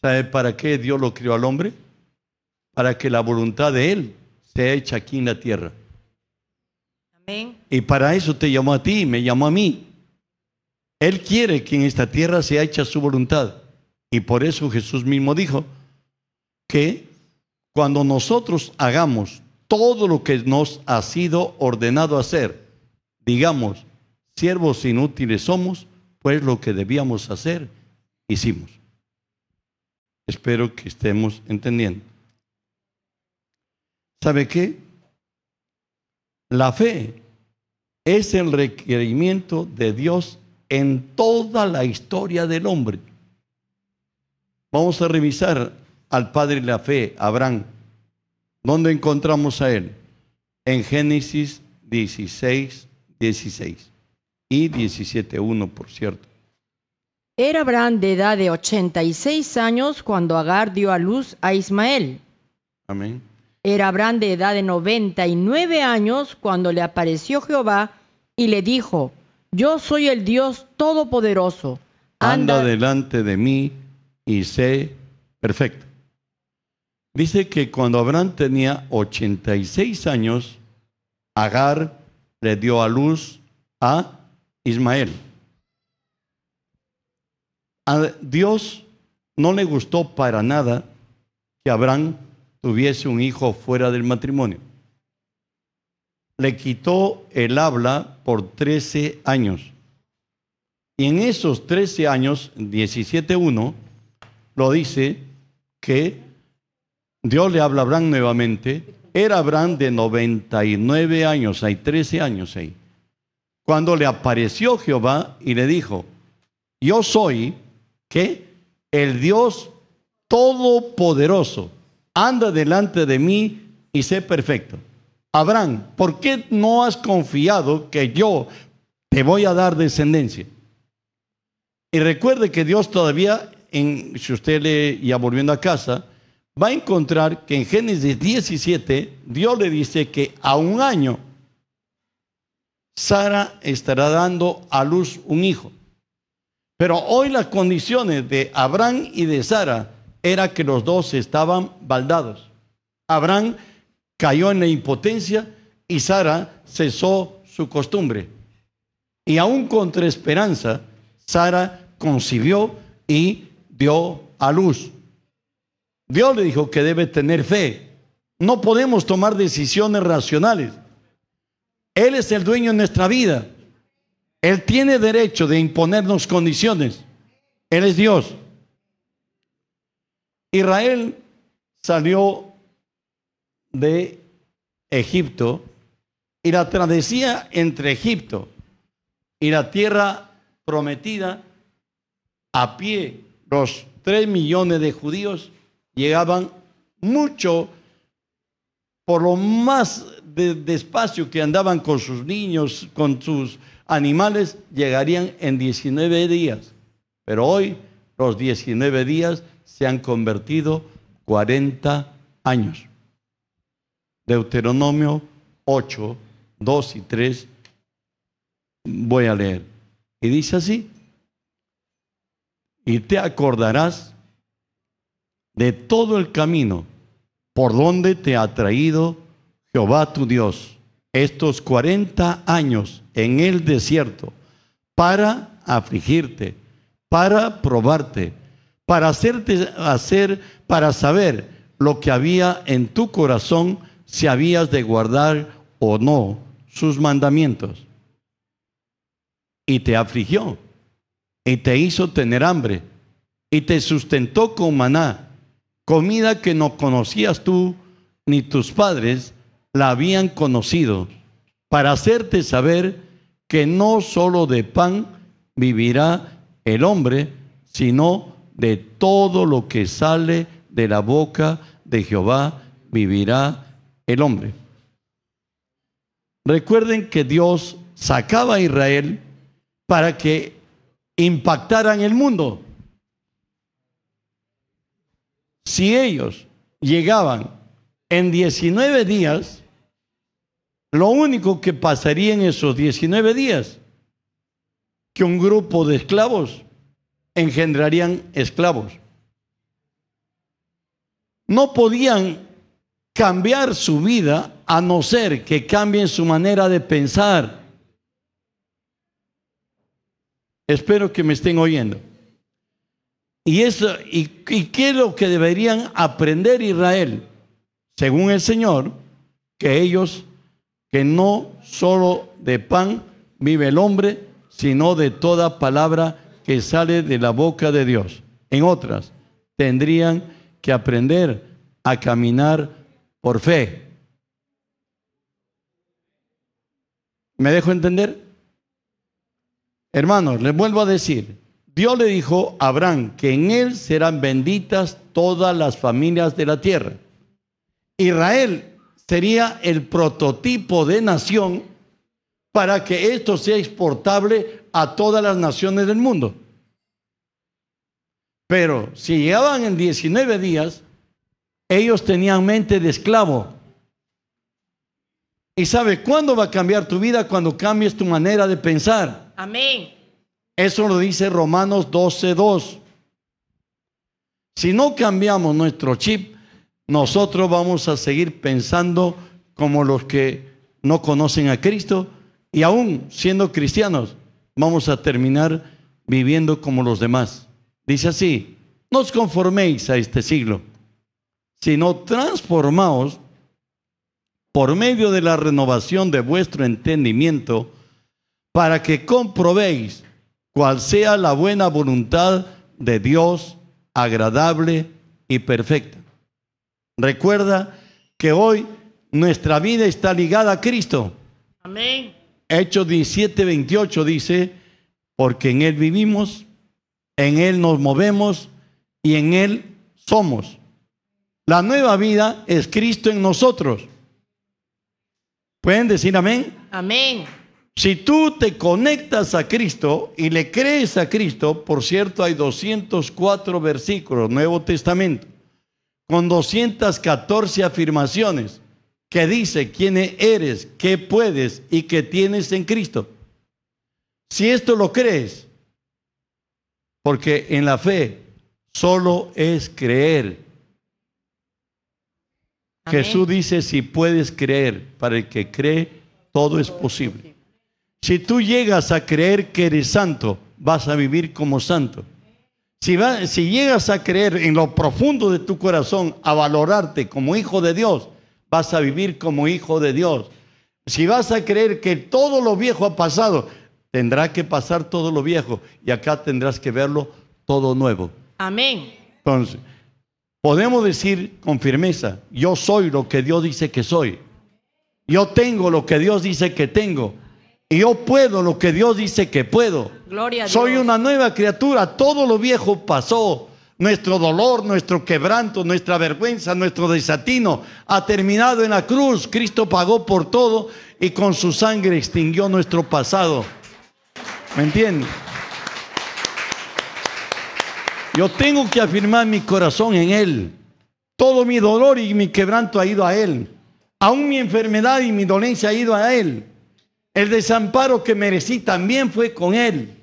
¿Sabe para qué Dios lo crió al hombre? Para que la voluntad de Él sea hecha aquí en la tierra. Amén. Y para eso te llamó a ti, me llamó a mí. Él quiere que en esta tierra sea hecha su voluntad. Y por eso Jesús mismo dijo que cuando nosotros hagamos todo lo que nos ha sido ordenado hacer, digamos, siervos inútiles somos, pues lo que debíamos hacer, hicimos. Espero que estemos entendiendo. ¿Sabe qué? La fe es el requerimiento de Dios en toda la historia del hombre. Vamos a revisar al padre de la fe, Abraham. ¿Dónde encontramos a él? En Génesis 16, 16 y 17.1, por cierto. Era Abraham de edad de 86 años cuando Agar dio a luz a Ismael. Amén. Era Abraham de edad de 99 años cuando le apareció Jehová y le dijo, yo soy el Dios Todopoderoso. Anda delante de mí y sé perfecto. Dice que cuando Abraham tenía 86 años, Agar le dio a luz a Ismael. A Dios no le gustó para nada que Abraham tuviese un hijo fuera del matrimonio. Le quitó el habla por 13 años. Y en esos 13 años, 17.1, lo dice que Dios le habla a Abraham nuevamente. Era Abraham de 99 años, hay 13 años ahí. Cuando le apareció Jehová y le dijo, yo soy, ¿qué? El Dios todopoderoso. Anda delante de mí y sé perfecto. Abraham, ¿por qué no has confiado que yo te voy a dar descendencia? Y recuerde que Dios todavía, en, si usted lee ya volviendo a casa, va a encontrar que en Génesis 17 Dios le dice que a un año Sara estará dando a luz un hijo. Pero hoy las condiciones de Abraham y de Sara era que los dos estaban baldados. Abraham cayó en la impotencia y Sara cesó su costumbre. Y aún contra esperanza, Sara concibió y dio a luz. Dios le dijo que debe tener fe. No podemos tomar decisiones racionales. Él es el dueño de nuestra vida. Él tiene derecho de imponernos condiciones. Él es Dios. Israel salió de Egipto y la travesía entre Egipto y la tierra prometida a pie, los tres millones de judíos llegaban mucho por lo más despacio que andaban con sus niños, con sus animales, llegarían en 19 días. Pero hoy los 19 días se han convertido 40 años. Deuteronomio 8, 2 y 3 voy a leer. Y dice así, y te acordarás de todo el camino por donde te ha traído Jehová tu Dios estos 40 años en el desierto para afligirte, para probarte, para hacerte hacer, para saber lo que había en tu corazón, si habías de guardar o no sus mandamientos. Y te afligió, y te hizo tener hambre, y te sustentó con maná comida que no conocías tú ni tus padres la habían conocido, para hacerte saber que no solo de pan vivirá el hombre, sino de todo lo que sale de la boca de Jehová vivirá el hombre. Recuerden que Dios sacaba a Israel para que impactaran el mundo. Si ellos llegaban en 19 días, lo único que pasaría en esos 19 días, que un grupo de esclavos engendrarían esclavos. No podían cambiar su vida a no ser que cambien su manera de pensar. Espero que me estén oyendo. Y, eso, y, qué es lo que deberían aprender Israel? Según el Señor, que ellos, que no solo de pan vive el hombre, sino de toda palabra que sale de la boca de Dios. En otras, tendrían que aprender a caminar por fe. ¿Me dejo entender? Hermanos, les vuelvo a decir, Dios le dijo a Abraham que en él serán benditas todas las familias de la tierra. Israel sería el prototipo de nación para que esto sea exportable a todas las naciones del mundo. Pero si llegaban en 19 días, Ellos tenían mente de esclavo. ¿Y sabe cuándo va a cambiar tu vida? Cuando cambies tu manera de pensar. Amén. Eso lo dice Romanos 12:2. Si no cambiamos nuestro chip, nosotros vamos a seguir pensando como los que no conocen a Cristo y aún siendo cristianos, vamos a terminar viviendo como los demás. Dice así, no os conforméis a este siglo, sino transformaos por medio de la renovación de vuestro entendimiento, para que comprobéis cuál sea la buena voluntad de Dios, agradable y perfecta. Recuerda que hoy nuestra vida está ligada a Cristo. Amén. Hechos 17, 28 dice, porque en Él vivimos, en Él nos movemos y en Él somos. La nueva vida es Cristo en nosotros. ¿Pueden decir amén? Amén. Si tú te conectas a Cristo y le crees a Cristo, por cierto, hay 204 versículos, Nuevo Testamento, con 214 afirmaciones que dice quién eres, qué puedes y qué tienes en Cristo. Si esto lo crees, porque en la fe solo es creer. Amén. Jesús dice, si puedes creer, para el que cree, todo es posible. Si tú llegas a creer que eres santo, vas a vivir como santo. Si, va- si llegas a creer en lo profundo de tu corazón, a valorarte como hijo de Dios, vas a vivir como hijo de Dios. Si vas a creer que todo lo viejo ha pasado, tendrá que pasar todo lo viejo y acá tendrás que verlo todo nuevo. Amén. Entonces, podemos decir con firmeza, yo soy lo que Dios dice que soy. Yo tengo lo que Dios dice que tengo. Y yo puedo lo que Dios dice que puedo. Gloria a Dios. Soy una nueva criatura. Todo lo viejo pasó. Nuestro dolor, nuestro quebranto, nuestra vergüenza, nuestro desatino ha terminado en la cruz. Cristo pagó por todo y con su sangre extinguió nuestro pasado. ¿Me entiendes? Yo tengo que afirmar mi corazón en Él. Todo mi dolor y mi quebranto ha ido a Él. Aún mi enfermedad y mi dolencia ha ido a Él. El desamparo que merecí también fue con Él.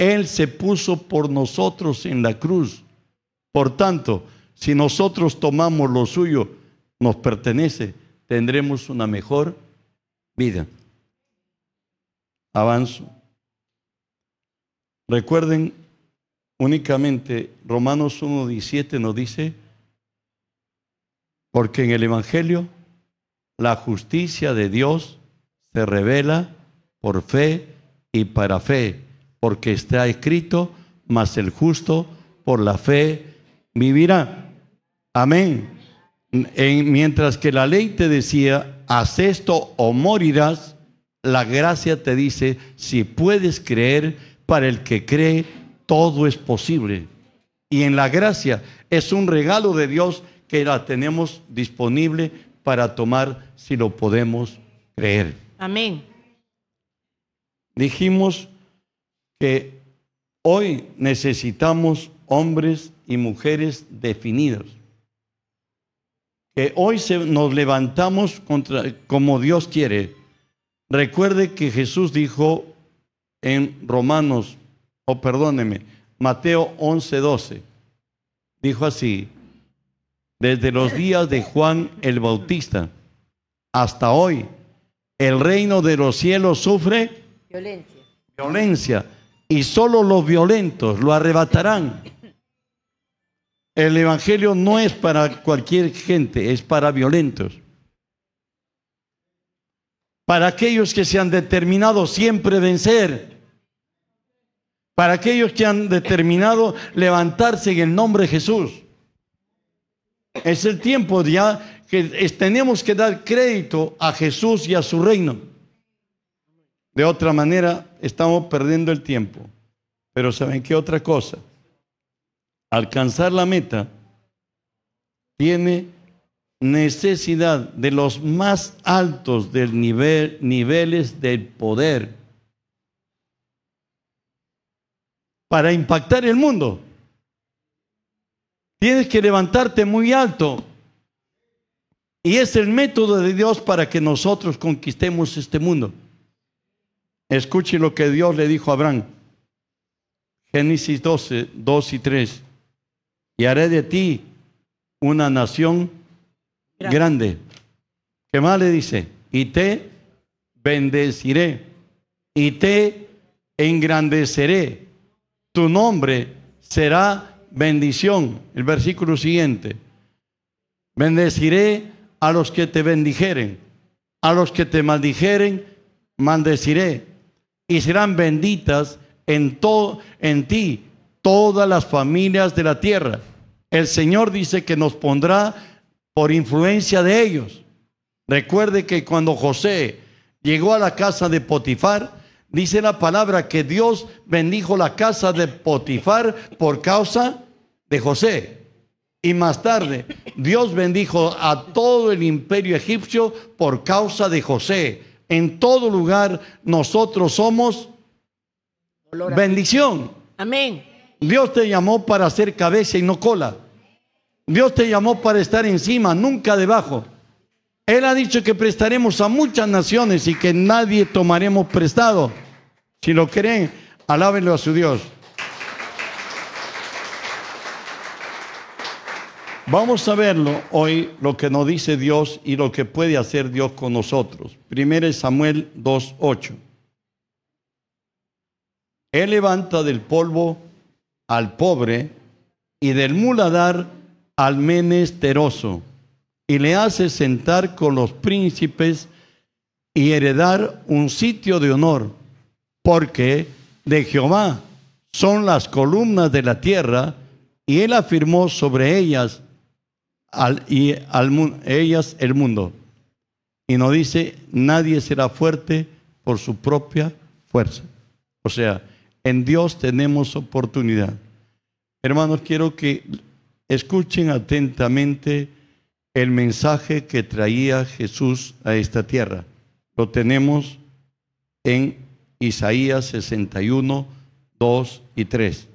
Él se puso por nosotros en la cruz. Por tanto, si nosotros tomamos lo suyo, nos pertenece, tendremos una mejor vida. Avanzo. Recuerden únicamente Romanos 1.17 nos dice, porque en el Evangelio la justicia de Dios se revela por fe y para fe, porque está escrito, mas el justo por la fe vivirá. Amén. En- mientras que la ley te decía, haz esto o morirás, la gracia te dice, si puedes creer, para el que cree, todo es posible. Y en la gracia es un regalo de Dios que la tenemos disponible para tomar si lo podemos creer. Amén. Dijimos que hoy necesitamos hombres y mujeres definidos. Que hoy se- nos levantamos contra, como Dios quiere. Recuerde que Jesús dijo en Romanos, o perdóneme, Mateo 11:12, dijo así, desde los días de Juan el Bautista hasta hoy, el reino de los cielos sufre Violencia. violencia y solo los violentos lo arrebatarán. El Evangelio no es para cualquier gente, es para violentos. Para aquellos que se han determinado siempre vencer. Para aquellos que han determinado levantarse en el nombre de Jesús. Es el tiempo ya que tenemos que dar crédito a Jesús y a su reino. De otra manera, estamos perdiendo el tiempo. Pero ¿saben qué otra cosa? Alcanzar la meta tiene necesidad de los más altos del nivel, niveles del poder para impactar el mundo. Tienes que levantarte muy alto. Y es el método de Dios para que nosotros conquistemos este mundo. Escuche lo que Dios le dijo a Abraham. Génesis 12, 2 y 3. Y haré de ti una nación Grande. grande. ¿Qué más le dice? Y te bendeciré y te engrandeceré. Tu nombre será bendición. El versículo siguiente. Bendeciré a los que te bendijeren, a los que te maldijeren, maldeciré. Y serán benditas en, en ti todas las familias de la tierra. El Señor dice que nos pondrá por influencia de ellos. Recuerde que cuando José llegó a la casa de Potifar, dice la palabra que Dios bendijo la casa de Potifar por causa de José. Y más tarde, Dios bendijo a todo el imperio egipcio por causa de José. En todo lugar nosotros somos bendición. Amén. Dios te llamó para ser cabeza y no cola. Dios te llamó para estar encima, nunca debajo. Él ha dicho que prestaremos a muchas naciones y que nadie tomaremos prestado. Si lo creen, alábenlo a su Dios. Vamos a verlo hoy, lo que nos dice Dios y lo que puede hacer Dios con nosotros. Primero Samuel 2.8. Él levanta del polvo al pobre y del muladar al menesteroso y le hace sentar con los príncipes y heredar un sitio de honor, porque de Jehová son las columnas de la tierra y él afirmó sobre ellas y al ellas el mundo. Y nos dice, nadie será fuerte por su propia fuerza. O sea, en Dios tenemos oportunidad. Hermanos, quiero que escuchen atentamente el mensaje que traía Jesús a esta tierra. Lo tenemos en Isaías 61, 2 y 3.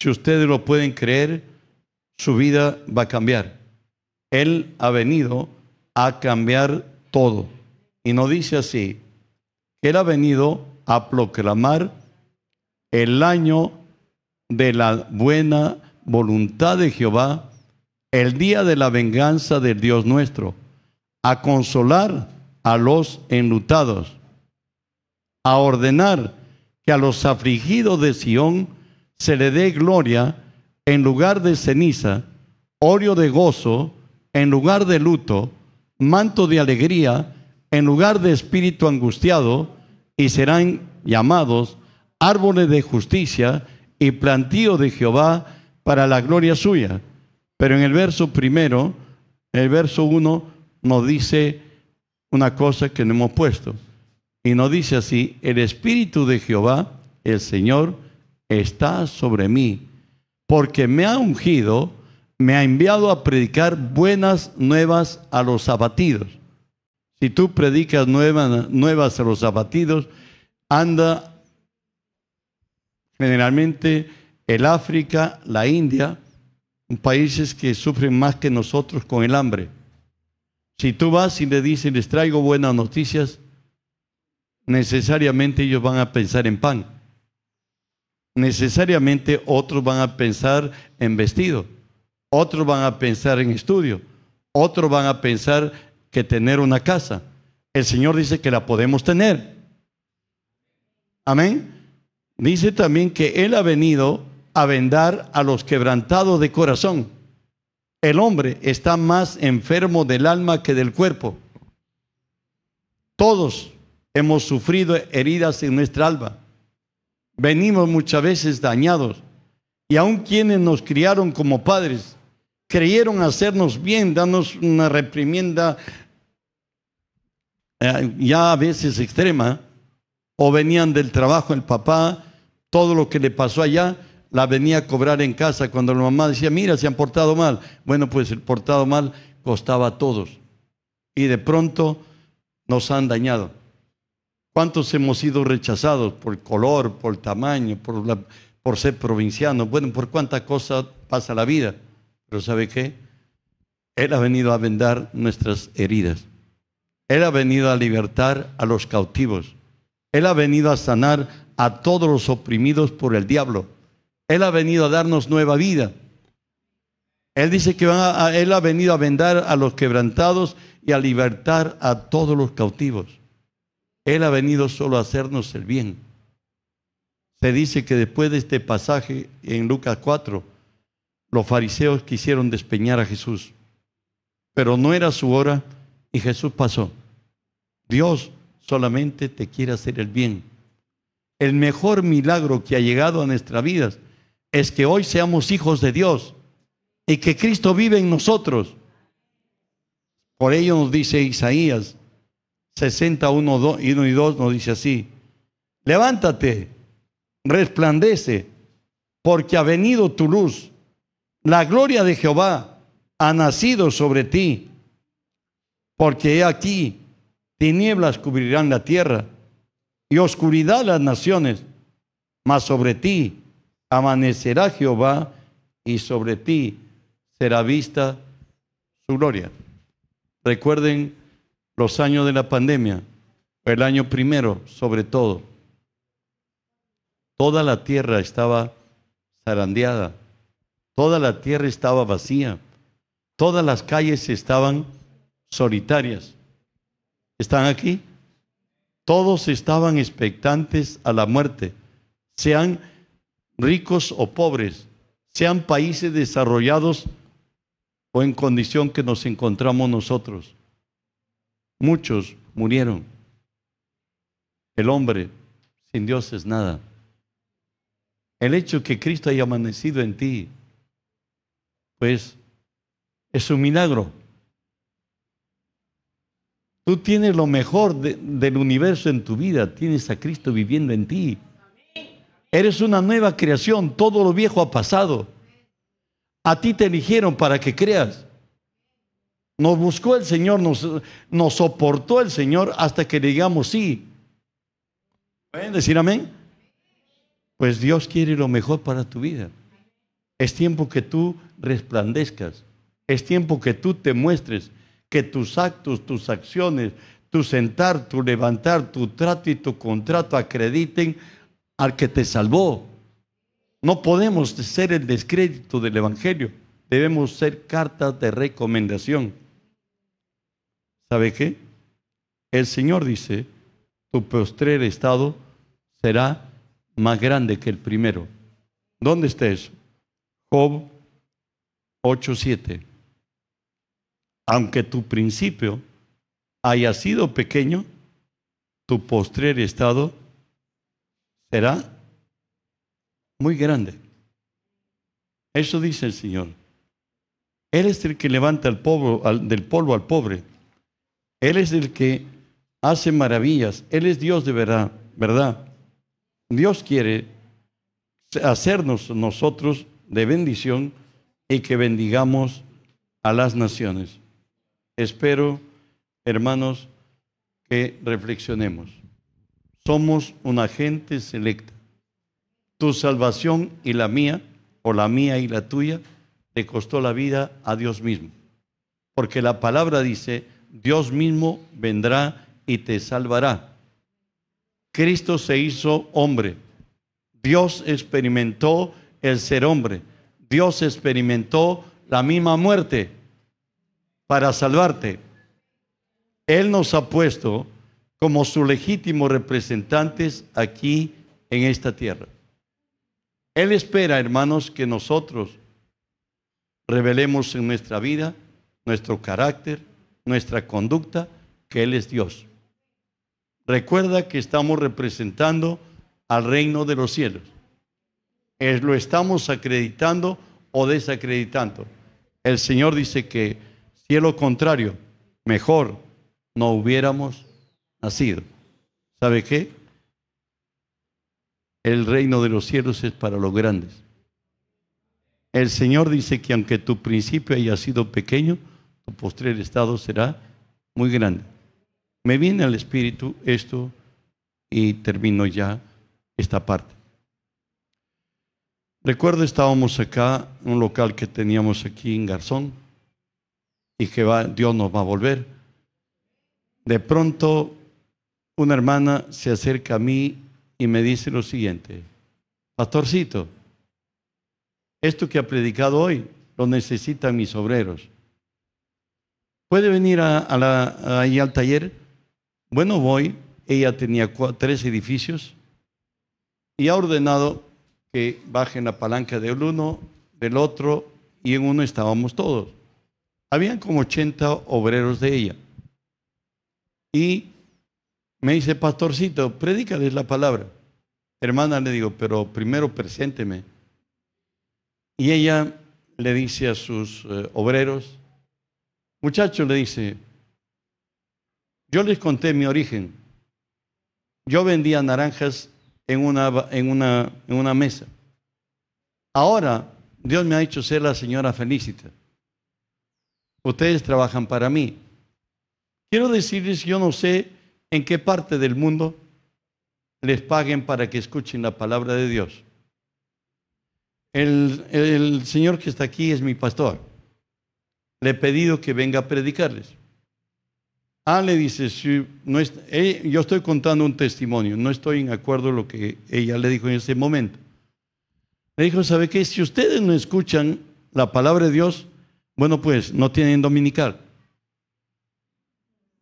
Si ustedes lo pueden creer, su vida va a cambiar. Él ha venido a cambiar todo. Y nos dice así, Él ha venido a proclamar el año de la buena voluntad de Jehová, el día de la venganza del Dios nuestro, a consolar a los enlutados, a ordenar que a los afligidos de Sión se le dé gloria en lugar de ceniza, óleo de gozo en lugar de luto, manto de alegría en lugar de espíritu angustiado, y serán llamados árboles de justicia y plantío de Jehová para la gloria suya. Pero en el verso primero, el verso uno, nos dice una cosa que no hemos puesto. Y nos dice así, el Espíritu de Jehová, el Señor, está sobre mí, porque me ha ungido, me ha enviado a predicar buenas nuevas a los abatidos. Si tú predicas nuevas, nuevas a los abatidos, anda generalmente el África, la India, países que sufren más que nosotros con el hambre. Si tú vas y le dices, les traigo buenas noticias, necesariamente ellos van a pensar en pan. Necesariamente otros van a pensar en vestido. Otros van a pensar en estudio. Otros van a pensar que tener una casa. El Señor dice que la podemos tener. Amén. Dice también que Él ha venido a vendar a los quebrantados de corazón. El hombre está más enfermo del alma que del cuerpo. Todos hemos sufrido heridas en nuestra alma. Venimos muchas veces dañados. Y aun quienes nos criaron como padres, creyeron hacernos bien, darnos una reprimienda eh, ya a veces extrema, o venían del trabajo el papá, todo lo que le pasó allá, la venía a cobrar en casa cuando la mamá decía, mira, se han portado mal. Bueno, pues el portado mal costaba a todos. Y de pronto nos han dañado. ¿Cuántos hemos sido rechazados por color, por tamaño, por, la- por ser provincianos? Bueno, por cuánta cosa pasa la vida. Pero ¿sabe qué? Él ha venido a vendar nuestras heridas. Él ha venido a libertar a los cautivos. Él ha venido a sanar a todos los oprimidos por el diablo. Él ha venido a darnos nueva vida. Él dice que Él ha venido a vendar a los quebrantados y a libertar a todos los cautivos. Él ha venido solo a hacernos el bien. Se dice que después de este pasaje en Lucas 4, los fariseos quisieron despeñar a Jesús, pero no era su hora y Jesús pasó. Dios solamente te quiere hacer el bien. El mejor milagro que ha llegado a nuestras vidas es que hoy seamos hijos de Dios y que Cristo vive en nosotros. Por ello nos dice Isaías 61, 1 y 2, nos dice así, levántate, resplandece, porque ha venido tu luz, la gloria de Jehová ha nacido sobre ti, porque he aquí, tinieblas cubrirán la tierra y oscuridad las naciones, mas sobre ti amanecerá Jehová y sobre ti será vista su gloria. Recuerden los años de la pandemia, el año primero sobre todo. Toda la tierra estaba zarandeada, toda la tierra estaba vacía, todas las calles estaban solitarias. ¿Están aquí? Todos estaban expectantes a la muerte, sean ricos o pobres, sean países desarrollados o en condición que nos encontramos nosotros. Muchos murieron. El hombre sin Dios es nada. El hecho que Cristo haya amanecido en ti, pues es un milagro. Tú tienes lo mejor del universo en tu vida, tienes a Cristo viviendo en ti. Eres una nueva creación, todo lo viejo ha pasado. A ti te eligieron para que creas. Nos buscó el Señor, nos, soportó el Señor hasta que digamos sí. ¿Pueden decir amén? Pues Dios quiere lo mejor para tu vida. Es tiempo que tú resplandezcas. Es tiempo que tú te muestres que tus actos, tus acciones, tu sentar, tu levantar, tu trato y tu contrato acrediten al que te salvó. No podemos ser el descrédito del Evangelio, debemos ser cartas de recomendación. ¿Sabe qué? El Señor dice, tu postrer estado será más grande que el primero. ¿Dónde está eso? Job 8:7 aunque tu principio haya sido pequeño, tu postrer estado será muy grande. Eso dice el Señor. Él es el que levanta del polvo al pobre. Él es el que hace maravillas. Él es Dios de verdad, ¿verdad? Dios quiere hacernos nosotros de bendición y que bendigamos a las naciones. Espero, hermanos, que reflexionemos. Somos una gente selecta. Tu salvación y la mía, o la mía y la tuya, te costó la vida a Dios mismo. Porque la palabra dice, Dios mismo vendrá y te salvará. Cristo se hizo hombre. Dios experimentó el ser hombre. Dios experimentó la misma muerte para salvarte. Él nos ha puesto como sus legítimos representantes aquí en esta tierra. Él espera, hermanos, que nosotros revelemos en nuestra vida, nuestro carácter, nuestra conducta, que Él es Dios. Recuerda que estamos representando al reino de los cielos. lo estamos acreditando o desacreditando. El Señor dice que y lo contrario, mejor no hubiéramos nacido. ¿Sabe qué? El reino de los cielos es para los grandes. El Señor dice que aunque tu principio haya sido pequeño, tu postrer estado será muy grande. Me viene al espíritu esto y termino ya esta parte. Recuerdo estábamos acá, un local que teníamos aquí en Garzón, y que va, Dios nos va a volver. De pronto, una hermana se acerca a mí y me dice lo siguiente, pastorcito, esto que ha predicado hoy lo necesitan mis obreros. ¿Puede venir a, la, ahí al taller? Bueno, voy. Ella tenía tres edificios y ha ordenado que bajen la palanca del uno, del otro, y en uno estábamos todos. Habían como 80 obreros de ella. Y me dice, pastorcito, predícales la palabra. Hermana, le digo, pero primero presénteme. Y ella le dice a sus eh, obreros, muchachos, le dice, yo les conté mi origen. Yo vendía naranjas en una, en una, en una mesa. Ahora Dios me ha hecho ser la señora Felicita. Ustedes trabajan para mí. Quiero decirles, yo no sé en qué parte del mundo les paguen para que escuchen la palabra de Dios. El, el señor que está aquí es mi pastor. Le he pedido que venga a predicarles. Ah, le dice, eh, yo estoy contando un testimonio, no estoy en acuerdo con lo que ella le dijo en ese momento. Le dijo, ¿sabe qué? Si ustedes no escuchan la palabra de Dios, bueno, pues no tienen dominical.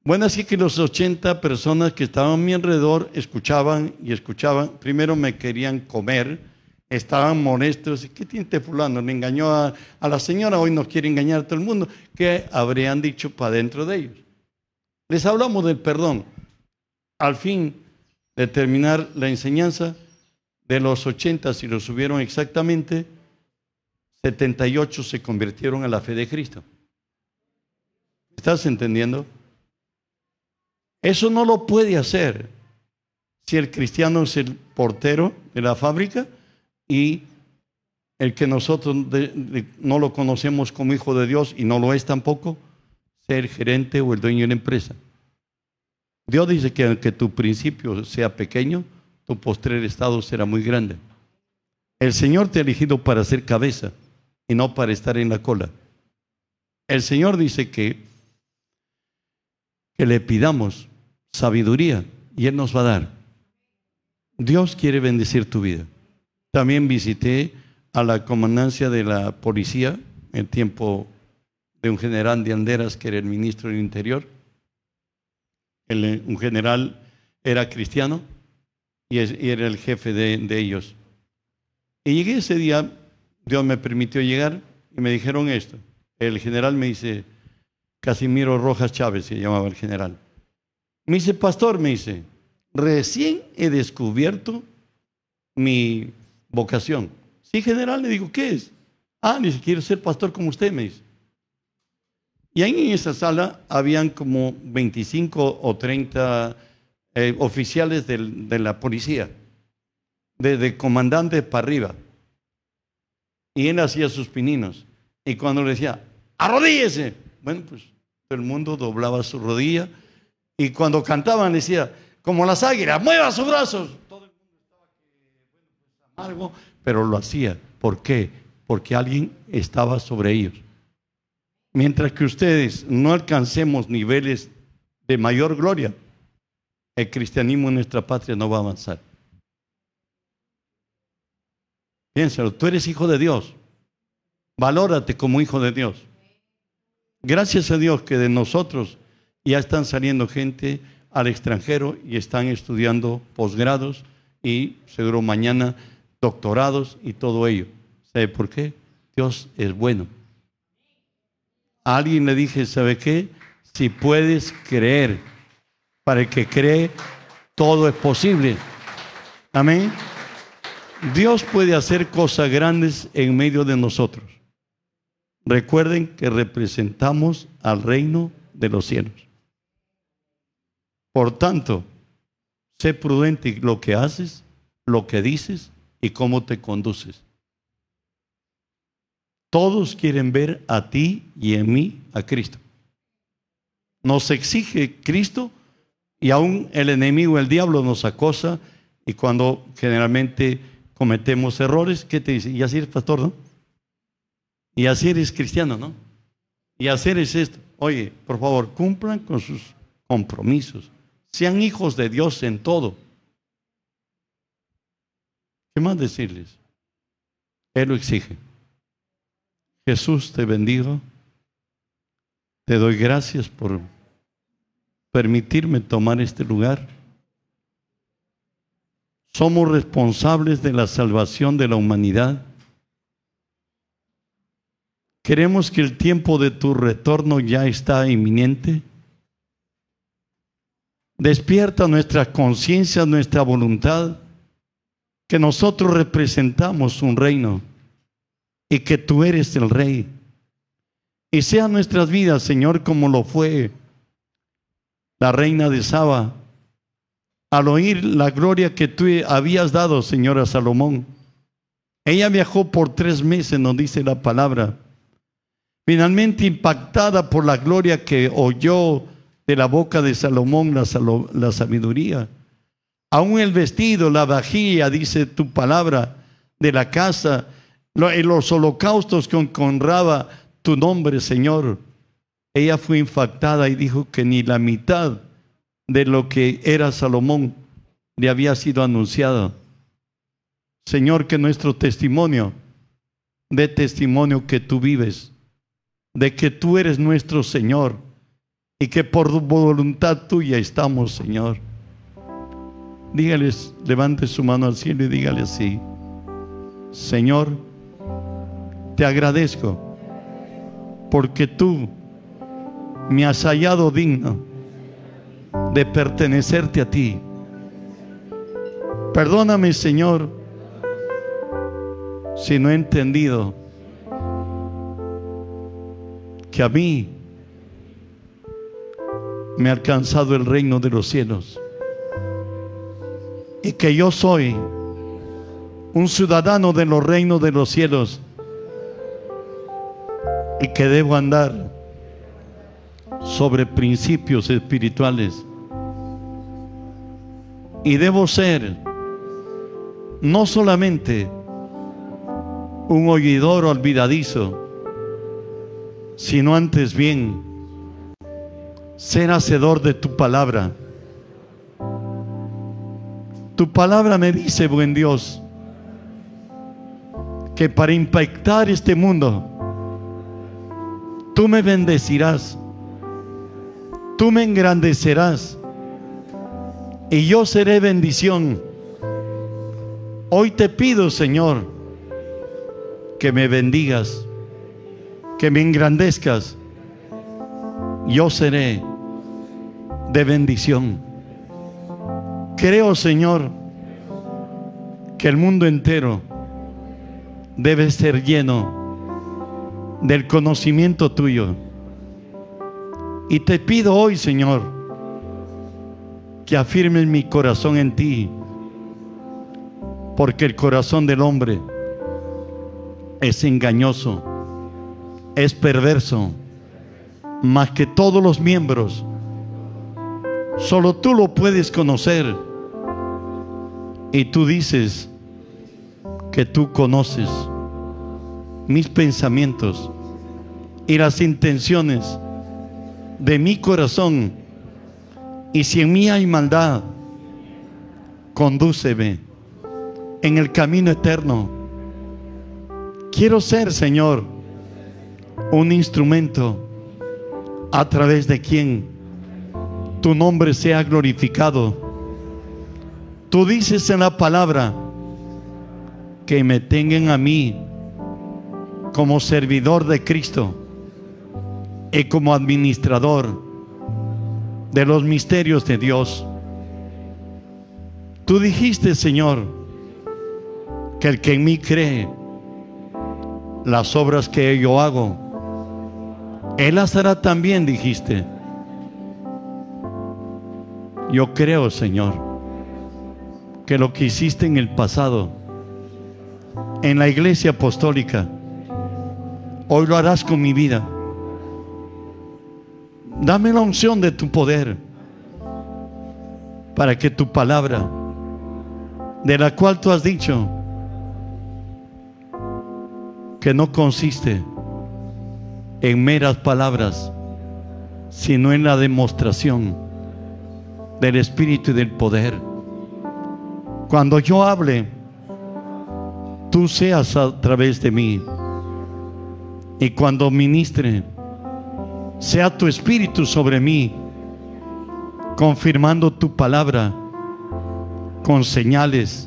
Bueno, así que los 80 personas que estaban a mi alrededor escuchaban y escuchaban. Primero me querían comer, estaban molestos. ¿Qué tiene este fulano? Le engañó a, a la señora, hoy nos quiere engañar a todo el mundo. ¿Qué habrían dicho para dentro de ellos? Les hablamos del perdón. Al fin de terminar la enseñanza, de los 80, si lo subieron exactamente, 78 se convirtieron a la fe de Cristo. ¿Estás entendiendo? Eso no lo puede hacer si el cristiano es el portero de la fábrica y el que nosotros no lo conocemos como hijo de Dios y no lo es tampoco, ser gerente o el dueño de la empresa. Dios dice que aunque tu principio sea pequeño, tu postrer estado será muy grande. El Señor te ha elegido para ser cabeza y no para estar en la cola. El Señor dice que, que le pidamos sabiduría y Él nos va a dar. Dios quiere bendecir tu vida. También visité a la comandancia de la policía en tiempo de un general de Anderas que era el ministro del Interior. un general era cristiano y, era el jefe de, ellos. Y llegué ese día, Dios me permitió llegar y me dijeron esto. El general me dice, Casimiro Rojas Chávez se llamaba el general. Me dice, pastor, me dice, recién he descubierto mi vocación. Sí, general, le digo, ¿qué es? Ah, ni siquiera ser pastor como usted, me dice. Y ahí en esa sala habían como 25 o 30 eh, oficiales de la policía, desde comandante para arriba. Y él hacía sus pininos. Y cuando le decía, arrodíllese, bueno, pues todo el mundo doblaba su rodilla. Y cuando cantaban decía, como las águilas, mueva sus brazos. Todo el mundo estaba amargo, pero lo hacía. ¿Por qué? Porque alguien estaba sobre ellos. Mientras que ustedes no alcancemos niveles de mayor gloria, el cristianismo en nuestra patria no va a avanzar. Piénsalo, tú eres hijo de Dios. Valórate como hijo de Dios. Gracias a Dios que de nosotros ya están saliendo gente al extranjero y están estudiando posgrados y seguro mañana doctorados y todo ello. ¿Sabe por qué? Dios es bueno. A alguien le dije, ¿sabe qué? Si puedes creer, para el que cree, todo es posible. Amén. Dios puede hacer cosas grandes en medio de nosotros. Recuerden que representamos al reino de los cielos. Por tanto, sé prudente en lo que haces, lo que dices y cómo te conduces. Todos quieren ver a ti y en mí a Cristo. Nos exige Cristo y aún el enemigo, el diablo, nos acosa y cuando generalmente cometemos errores. ¿Qué te dice? Y así eres pastor, ¿no? Y así eres cristiano, ¿no? Y así eres esto. Oye, por favor, cumplan con sus compromisos. Sean hijos de Dios en todo. ¿Qué más decirles? Él lo exige. Jesús te bendigo. Te doy gracias por permitirme tomar este lugar. Somos responsables de la salvación de la humanidad. Queremos que el tiempo de tu retorno ya está inminente. Despierta nuestra conciencia, nuestra voluntad, que nosotros representamos un reino y que tú eres el rey. Y sean nuestras vidas, Señor, como lo fue la reina de Saba, al oír la gloria que tú habías dado, Señora Salomón. Ella viajó por tres meses, nos dice la palabra. Finalmente impactada por la gloria que oyó de la boca de Salomón, la, la sabiduría. Aún el vestido, la vajilla, dice tu palabra, de la casa, los holocaustos que honraba tu nombre, Señor. Ella fue impactada y dijo que ni la mitad de lo que era Salomón le había sido anunciado. Señor, que nuestro testimonio dé testimonio que tú vives, de que tú eres nuestro Señor y que por voluntad tuya estamos, Señor. Dígales, levante su mano al cielo y dígale así, Señor, te agradezco porque tú me has hallado digno de pertenecerte a ti. Perdóname, Señor, si no he entendido que a mí me ha alcanzado el reino de los cielos y que yo soy un ciudadano de los reinos de los cielos y que debo andar sobre principios espirituales. Y debo ser no solamente un oidor olvidadizo, sino antes bien ser hacedor de tu palabra. Tu palabra me dice, buen Dios, que para impactar este mundo, tú me bendecirás, tú me engrandecerás y yo seré bendición. Hoy te pido, Señor, que me bendigas, que me engrandezcas. Yo seré de bendición. Creo, Señor, que el mundo entero debe ser lleno del conocimiento tuyo. Y te pido hoy, Señor, que afirmes mi corazón en ti, porque el corazón del hombre es engañoso, es perverso, más que todos los miembros. Solo tú lo puedes conocer. Y tú dices que tú conoces mis pensamientos y las intenciones de mi corazón. Y si en mí hay maldad, condúceme en el camino eterno. Quiero ser, Señor, un instrumento a través de quien tu nombre sea glorificado. Tú dices en la palabra que me tengan a mí como servidor de Cristo y como administrador de los misterios de Dios. Tú dijiste, Señor, que el que en mí cree, las obras que yo hago, Él las hará también, dijiste. Yo creo, Señor, que lo que hiciste en el pasado, en la iglesia apostólica, Hoy lo harás con mi vida. Dame la unción de tu poder para que tu palabra, de la cual tú has dicho que no consiste en meras palabras, sino en la demostración del Espíritu y del poder. Cuando yo hable, tú seas a través de mí. Y cuando ministre, sea tu Espíritu sobre mí, confirmando tu palabra con señales,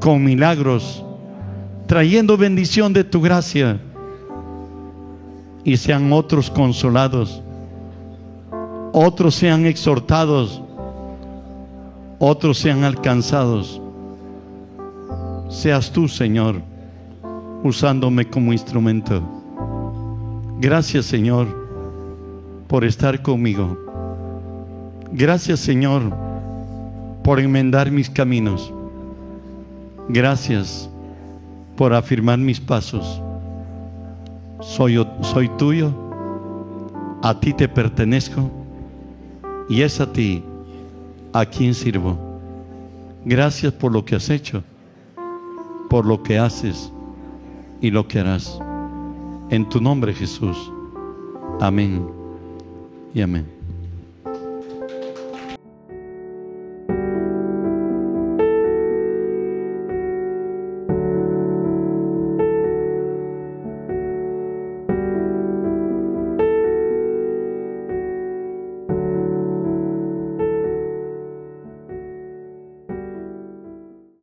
con milagros, trayendo bendición de tu gracia. Y sean otros consolados, otros sean exhortados, otros sean alcanzados. Seas tú, Señor, usándome como instrumento. Gracias, Señor, por estar conmigo. Gracias, Señor, por enmendar mis caminos. Gracias por afirmar mis pasos. Soy, soy tuyo, a ti te pertenezco y es a ti a quien sirvo. Gracias por lo que has hecho, por lo que haces y lo que harás. En tu nombre Jesús. Amén y amén.